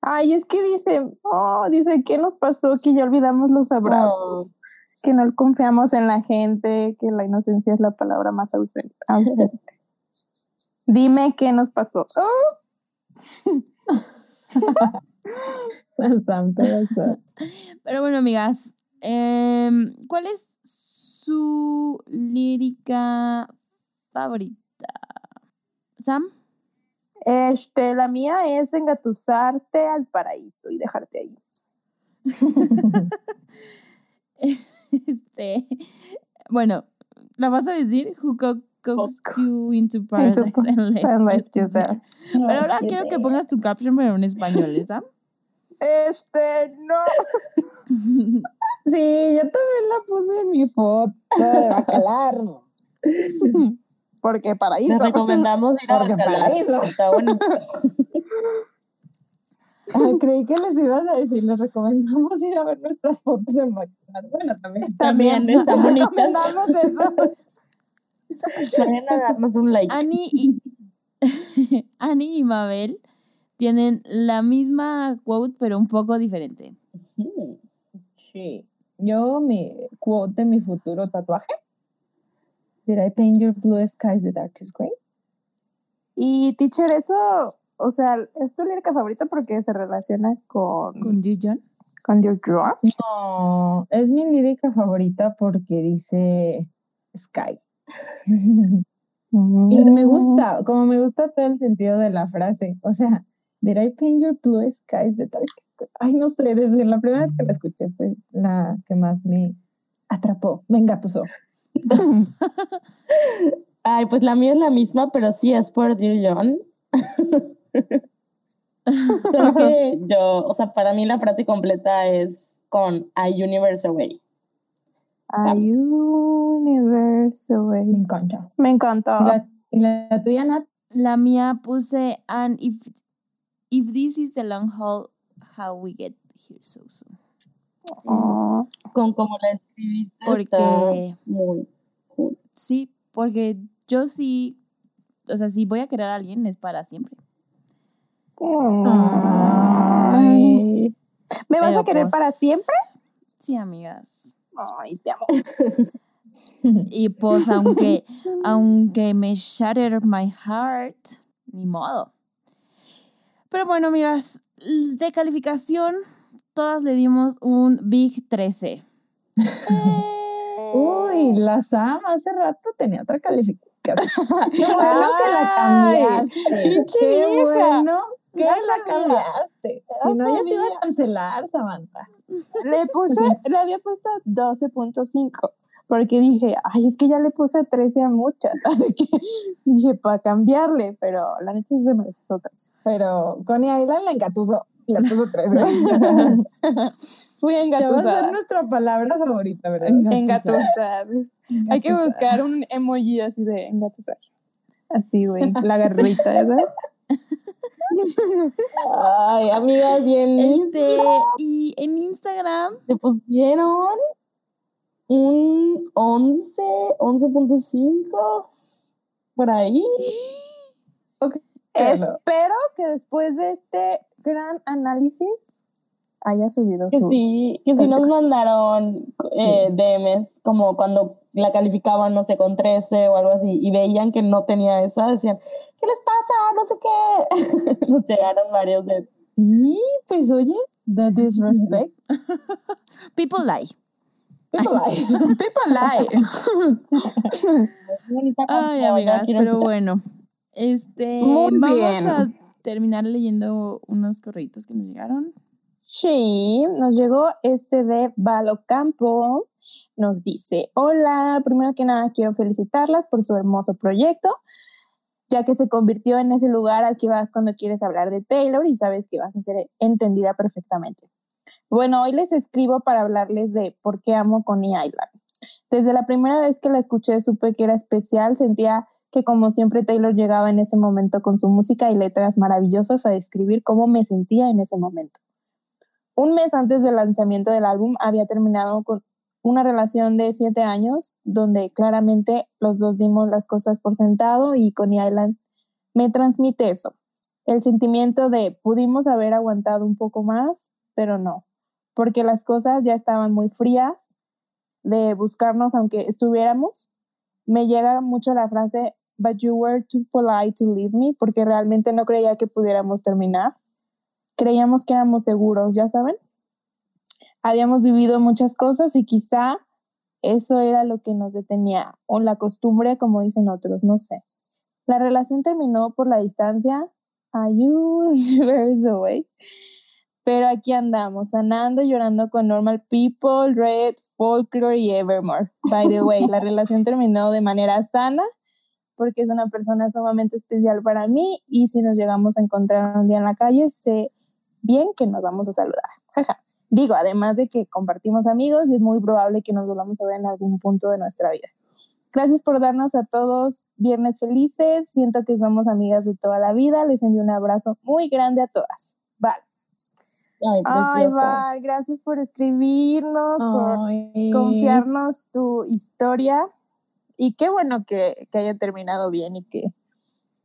C: Ay, es que dice, oh, dice, ¿qué nos pasó? Que ya olvidamos los abrazos,
E: Oh,
C: que no confiamos en la gente, que la inocencia es la palabra más ausente. ausente. Dime qué nos pasó. Oh,
D: La santa, la santa.
B: Pero bueno, amigas, em, ¿cuál es su lírica favorita? ¿Sam?
C: Este, la mía es engatusarte al paraíso y dejarte ahí.
B: Este, bueno, ¿la vas a decir? Who co- coaxed you into paradise and left
C: And
B: you
C: left you
B: there?
C: there.
B: Pero ahora quiero que pongas tu caption, pero en español, ¿eh, Sam?
C: Este, no.
D: Sí, yo también la puse en mi foto de bacalar.
C: Porque paraíso.
E: Les recomendamos ir a
D: Porque
E: Bacalar.
D: paraíso.
E: Está.
D: Ay, creí que les ibas a decir, les recomendamos ir a ver nuestras fotos en bacalar. Bueno, también.
E: También están bonitas.
C: recomendamos eso.
E: Vayan a darnos un like.
B: Annie y, Annie y Mabel tienen la misma quote, pero un poco diferente.
E: Mm.
D: Sí. Yo, mi quote de mi futuro tatuaje. Did I paint your blue skies the darkest gray?
C: Y teacher, eso, o sea, es tu lírica favorita porque se relaciona con,
B: Con you,
C: Your drawer.
D: No, es mi lírica favorita porque dice sky. Y me gusta, como me gusta todo el sentido de la frase. O sea, did I paint your blue skies the gray? Ay, no sé, desde la primera vez que la escuché fue la que más me atrapó, me engatusó.
E: Ay, pues la mía es la misma, pero sí es por Dear John. Solo que yo, o sea, para mí la frase completa es con A Universe Away.
C: A universe away.
D: Me encanta.
C: Me encantó.
D: ¿Y la, la tuya, Nat?
B: La mía puse, and if, if this is the long haul, how we get here so soon.
C: Oh,
E: Con como la escribiste
B: Porque-
E: está muy cool.
B: Sí, porque yo sí, o sea, si voy a querer a alguien es para siempre.
C: Ay. ¿Me vas
B: Pero,
C: a querer
B: pues,
C: para siempre?
B: Sí, amigas.
C: Ay, te amo.
B: Y pues aunque, aunque me shatter my heart, ni modo. Pero bueno, amigas, de calificación, todas le dimos un Big 13. Eh,
D: Uy, la Sam hace rato tenía otra calificación. Qué bueno que la cambiaste. Qué bueno que
C: No
D: la cambiaste.
C: No
D: Si no, ya te iba a cancelar, Samantha.
C: Le puse, le había puesto 12.5 porque dije, ay, es que ya le puse 13 a muchas. Así que dije, para cambiarle, pero la neta se merece otras.
D: Pero Connie Island la engatusó. Le puso tres.
C: Fui
D: Ya va a ser
C: engatusada.
D: nuestra palabra favorita, ¿verdad?
B: Engatusar.
C: Engatusar. Hay que buscar un emoji así de engatusar. Así, güey. La garrita, ¿verdad?
E: Ay, amigas, bien
B: Este, y en Instagram,
E: Le pusieron un 11, 11.5 por ahí.
D: Claro.
C: Espero que después de este gran análisis haya subido
E: Que
C: su...
E: sí, que sí nos mandaron eh, DMs, como cuando la calificaban, no sé, con 13 o algo así, y veían que no tenía esa, decían, ¿qué les pasa? No sé qué. nos llegaron varios de...
D: Sí, pues oye, the disrespect.
B: people lie.
D: People lie.
C: People lie.
E: Bonita
B: Ay, amigas,
E: quiero
B: pero
E: escuchar.
B: bueno. Este,
C: Muy
B: vamos
C: bien.
B: a terminar leyendo unos correitos que nos llegaron.
C: Sí, nos llegó este de Valocampo. Nos dice, hola, primero que nada quiero felicitarlas por su hermoso proyecto, ya que se convirtió en ese lugar al que vas cuando quieres hablar de Taylor y sabes que vas a ser entendida perfectamente. Bueno, hoy les escribo para hablarles de por qué amo Coney Island. Desde la primera vez que la escuché supe que era especial, sentía que como siempre Taylor llegaba en ese momento con su música y letras maravillosas a describir cómo me sentía en ese momento. Un mes antes del lanzamiento del álbum había terminado con una relación de siete años donde claramente los dos dimos las cosas por sentado y Coney Island me transmite eso. El sentimiento de pudimos haber aguantado un poco más, pero no, porque las cosas ya estaban muy frías de buscarnos aunque estuviéramos. Me llega mucho la frase, but you were too polite to leave me, porque realmente no creía que pudiéramos terminar. Creíamos que éramos seguros, ya saben. Habíamos vivido muchas cosas y quizá eso era lo que nos detenía, o la costumbre, como dicen otros, no sé. La relación terminó por la distancia, a you years away. Pero aquí andamos, sanando, llorando con Normal People, Red, Folklore y Evermore. By the way, la relación terminó de manera sana porque es una persona sumamente especial para mí y si nos llegamos a encontrar un día en la calle, sé bien que nos vamos a saludar. Jaja. Digo, además de que compartimos amigos y es muy probable que nos volvamos a ver en algún punto de nuestra vida. Gracias por darnos a todos viernes felices. Siento que somos amigas de toda la vida. Les envío un abrazo muy grande a todas. Val.
E: Ay,
C: Ay. Val, gracias por escribirnos, por confiarnos tu historia. Y qué bueno que, que haya terminado bien y que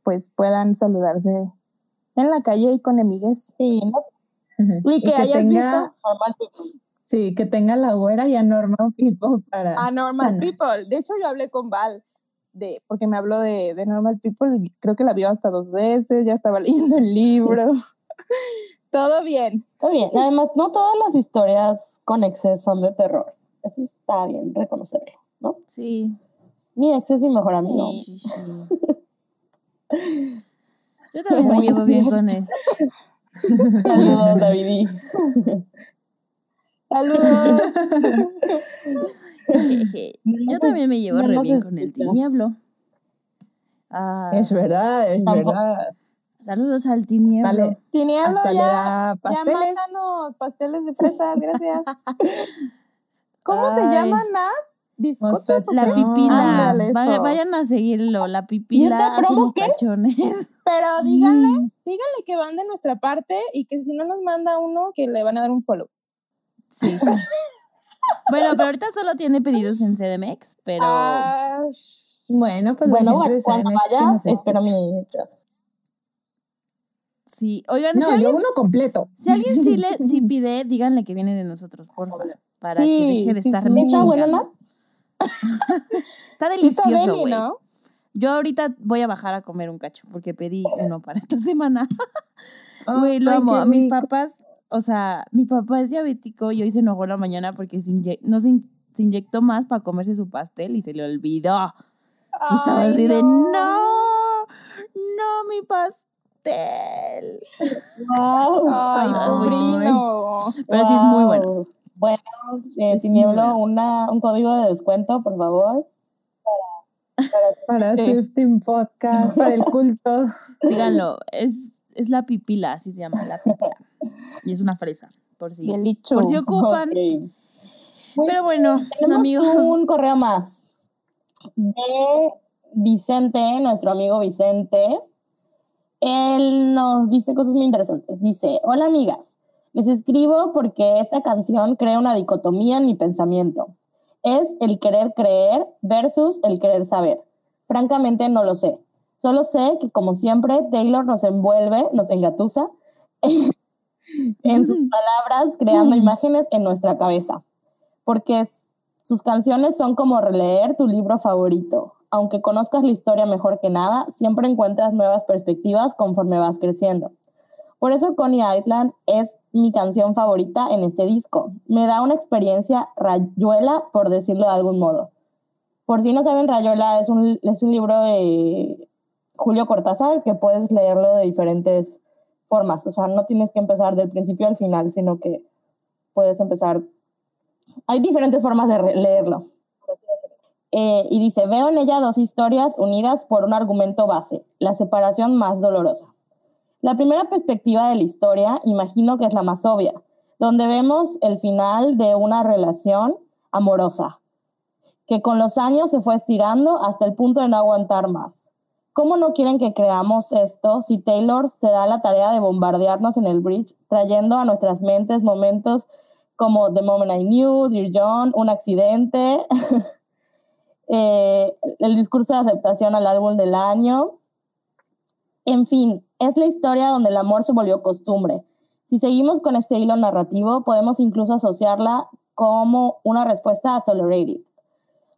C: pues puedan saludarse en la calle y con amigues.
E: Sí, no
C: Y que hayas
D: tenga,
C: visto
E: normal.
D: Sí, que tenga la güera y a normal people para.
C: a Normal
D: sanar.
C: People. De hecho, yo hablé con Val de, porque me habló de, de Normal People. Creo que la vio hasta dos veces, ya estaba leyendo el libro. Todo bien.
E: Está bien. Además, no todas las historias con exes son de terror. Eso está bien reconocerlo, ¿no?
B: Sí.
E: Mi ex es mi mejor amigo.
B: sí, sí. Yo también me llevo
E: sí,
B: bien con él.
E: Saludos, David.
C: Saludos.
B: Jeje. Yo también me llevo
E: no
B: re bien con el tinieblo. Ah,
D: Es verdad, es
E: Tampoco.
D: verdad.
B: saludos al tinieblo.
D: Dale.
C: Tinieblo, ya, ya
D: pasteles.
C: mándanos pasteles de fresas, gracias. ¿Cómo se
B: Ay.
C: llaman, Nat? Bizcochos
B: La pipila.
C: Ándale,
B: Va-
C: eso.
B: vayan a seguirlo. La pipila.
E: esta promo
B: hacemos
E: qué?
B: tachones.
C: Pero díganle, díganle que van de nuestra parte y que si no nos manda uno, que le van a dar un follow.
B: Sí. bueno, pero ahorita solo tiene pedidos en CDMX, pero...
E: Ah,
D: Bueno, pues
E: bueno, cuando vaya, espero mi.
B: Sí, oigan, si,
D: No,
B: alguien,
D: yo uno completo.
B: si alguien sí, le, sí pide, díganle que viene de nosotros, por favor, para que deje de
E: sí,
B: estar
E: sí. ¿Está bueno,
B: chingando. Está delicioso,
C: deli,
B: güey.
C: ¿no?
B: Yo ahorita voy a bajar a comer un cacho porque pedí uno para esta semana. Güey, lo amo. A mis papás, o sea, mi papá es diabético y hoy se enojó en la mañana porque se no se, in- se inyectó más para comerse su pastel y se le olvidó. Y estaba
C: Ay,
B: así de,
C: no.
B: no, no, mi pastel.
E: Wow.
C: Ay,
B: Ay. Pero sí es muy bueno.
E: Bueno, eh, si nieblo una, un código de descuento, por favor. Para, para
D: Para
C: Sí.
D: Swifting Podcast, para el culto.
B: Díganlo, es, es la pipila, así se llama, la pipila. Y es una fresa, por si, por si ocupan. Pero bueno,
E: Tenemos
B: amigos.
E: un correo más de Vicente, nuestro amigo Vicente. Él nos dice cosas muy interesantes. Dice, hola amigas, les escribo porque esta canción crea una dicotomía en mi pensamiento. Es el querer creer versus el querer saber. Francamente no lo sé. Solo sé que como siempre Taylor nos envuelve, nos engatusa en sus palabras, creando imágenes en nuestra cabeza porque sus canciones son como releer tu libro favorito. Aunque conozcas la historia mejor que nada, siempre encuentras nuevas perspectivas conforme vas creciendo. Por eso Coney Island es mi canción favorita en este disco. Me da una experiencia rayuela, por decirlo de algún modo. Por si no saben, Rayuela es un, es un libro de Julio Cortázar que puedes leerlo de diferentes formas. O sea, no tienes que empezar del principio al final, sino que puedes empezar hay diferentes formas de leerlo. Eh, y dice, veo en ella dos historias unidas por un argumento base, la separación más dolorosa. La primera perspectiva de la historia, imagino que es la más obvia, donde vemos el final de una relación amorosa, que con los años se fue estirando hasta el punto de no aguantar más. ¿Cómo no quieren que creamos esto si Taylor se da la tarea de bombardearnos en el bridge, trayendo a nuestras mentes momentos como The Moment I Knew, Dear John, Un accidente, eh, el discurso de aceptación al álbum del año. En fin, es la historia donde el amor se volvió costumbre. Si seguimos con este hilo narrativo, podemos incluso asociarla como una respuesta a Tolerated.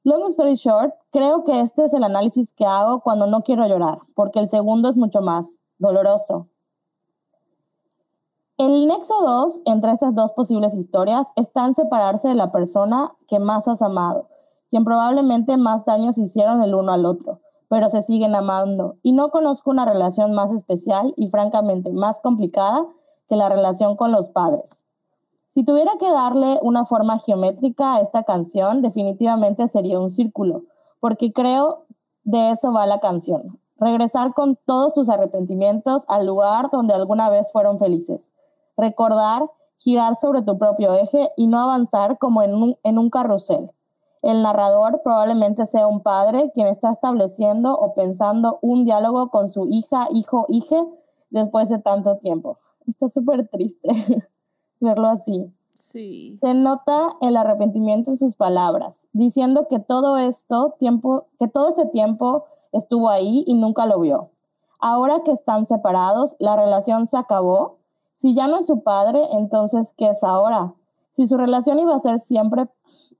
E: Long story short, creo que este es el análisis que hago cuando no quiero llorar, porque el segundo es mucho más doloroso. El nexo 2 entre estas dos posibles historias está en separarse de la persona que más has amado, quien probablemente más daños hicieron el uno al otro, pero se siguen amando. Y no conozco una relación más especial y francamente más complicada que la relación con los padres. Si tuviera que darle una forma geométrica a esta canción, definitivamente sería un círculo, porque creo de eso va la canción. Regresar con todos tus arrepentimientos al lugar donde alguna vez fueron felices. Recordar, girar sobre tu propio eje y no avanzar como en un, en un carrusel. El narrador probablemente sea un padre quien está estableciendo o pensando un diálogo con su hija, hijo, hije después de tanto tiempo. Está súper triste verlo así.
B: Sí.
E: Se nota el arrepentimiento en sus palabras, diciendo que todo esto tiempo, que todo este tiempo estuvo ahí y nunca lo vio. Ahora que están separados, la relación se acabó. Si ya no es su padre, entonces ¿qué es ahora? Si su relación iba a ser siempre,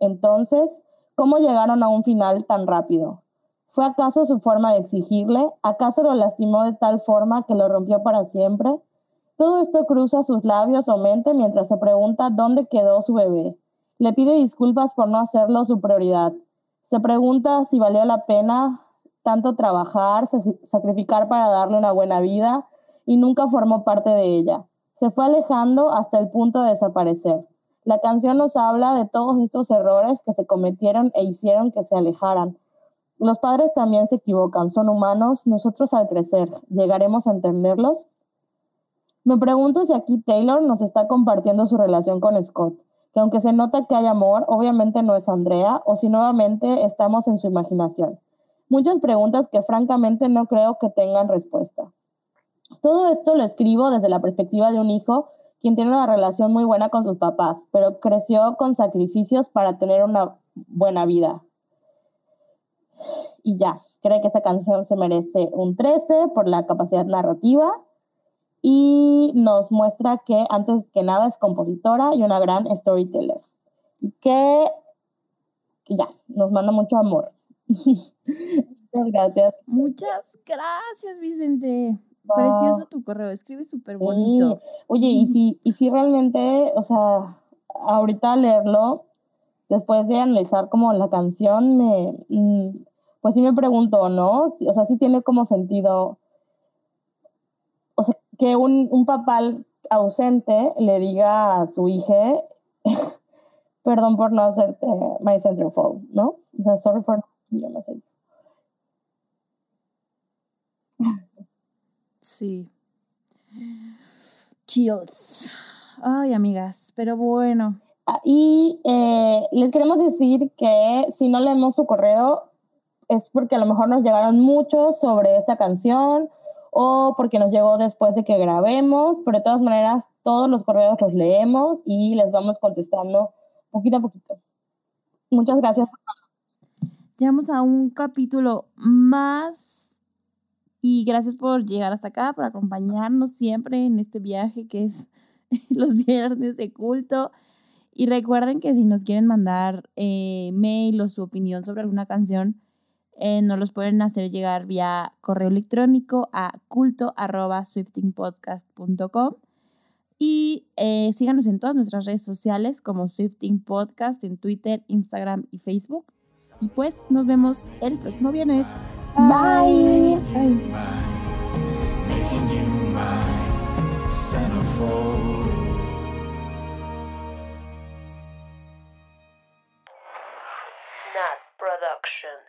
E: entonces, ¿cómo llegaron a un final tan rápido? ¿Fue acaso su forma de exigirle? ¿Acaso lo lastimó de tal forma que lo rompió para siempre? Todo esto cruza sus labios o mente mientras se pregunta dónde quedó su bebé. Le pide disculpas por no hacerlo su prioridad. Se pregunta si valió la pena tanto trabajar, sacrificar para darle una buena vida y nunca formó parte de ella. Se fue alejando hasta el punto de desaparecer. La canción nos habla de todos estos errores que se cometieron e hicieron que se alejaran. Los padres también se equivocan, son humanos. Nosotros al crecer, ¿llegaremos a entenderlos? Me pregunto si aquí Taylor nos está compartiendo su relación con Scott, que aunque se nota que hay amor, obviamente no es Andrea, o si nuevamente estamos en su imaginación. Muchas preguntas que francamente no creo que tengan respuesta. Todo esto lo escribo desde la perspectiva de un hijo quien tiene una relación muy buena con sus papás, pero creció con sacrificios para tener una buena vida. Y ya, cree que esta canción se merece un 13 por la capacidad narrativa y nos muestra que antes que nada es compositora y una gran storyteller. Y que, ya, nos manda mucho amor. Muchas gracias.
B: Muchas gracias, Vicente. Precioso tu correo, escribe súper bonito.
E: Oye, y si, y si realmente, o sea, ahorita leerlo, después de analizar como la canción, me, mm, pues sí me pregunto, ¿no? O sea, sí tiene como sentido, o sea, que un, un papá ausente le diga a su hija, perdón por no hacerte my centerfold, ¿no? O sea, sorry for not
B: Sí. Chills. Ay, amigas, pero bueno.
E: Ah, y eh, les queremos decir que si no leemos su correo es porque a lo mejor nos llegaron muchos sobre esta canción o porque nos llegó después de que grabemos, pero de todas maneras todos los correos los leemos y les vamos contestando poquito a poquito. Muchas gracias.
B: Llegamos a un capítulo más y gracias por llegar hasta acá, por acompañarnos siempre en este viaje que es los viernes de culto. Y recuerden que si nos quieren mandar eh, mail o su opinión sobre alguna canción, eh, nos los pueden hacer llegar vía correo electrónico a culto.swiftingpodcast.com. Y eh, síganos en todas nuestras redes sociales como Swifting Podcast en Twitter, Instagram y Facebook. Y pues nos vemos el próximo viernes.
C: Bye. Bye. centerfold. Not production.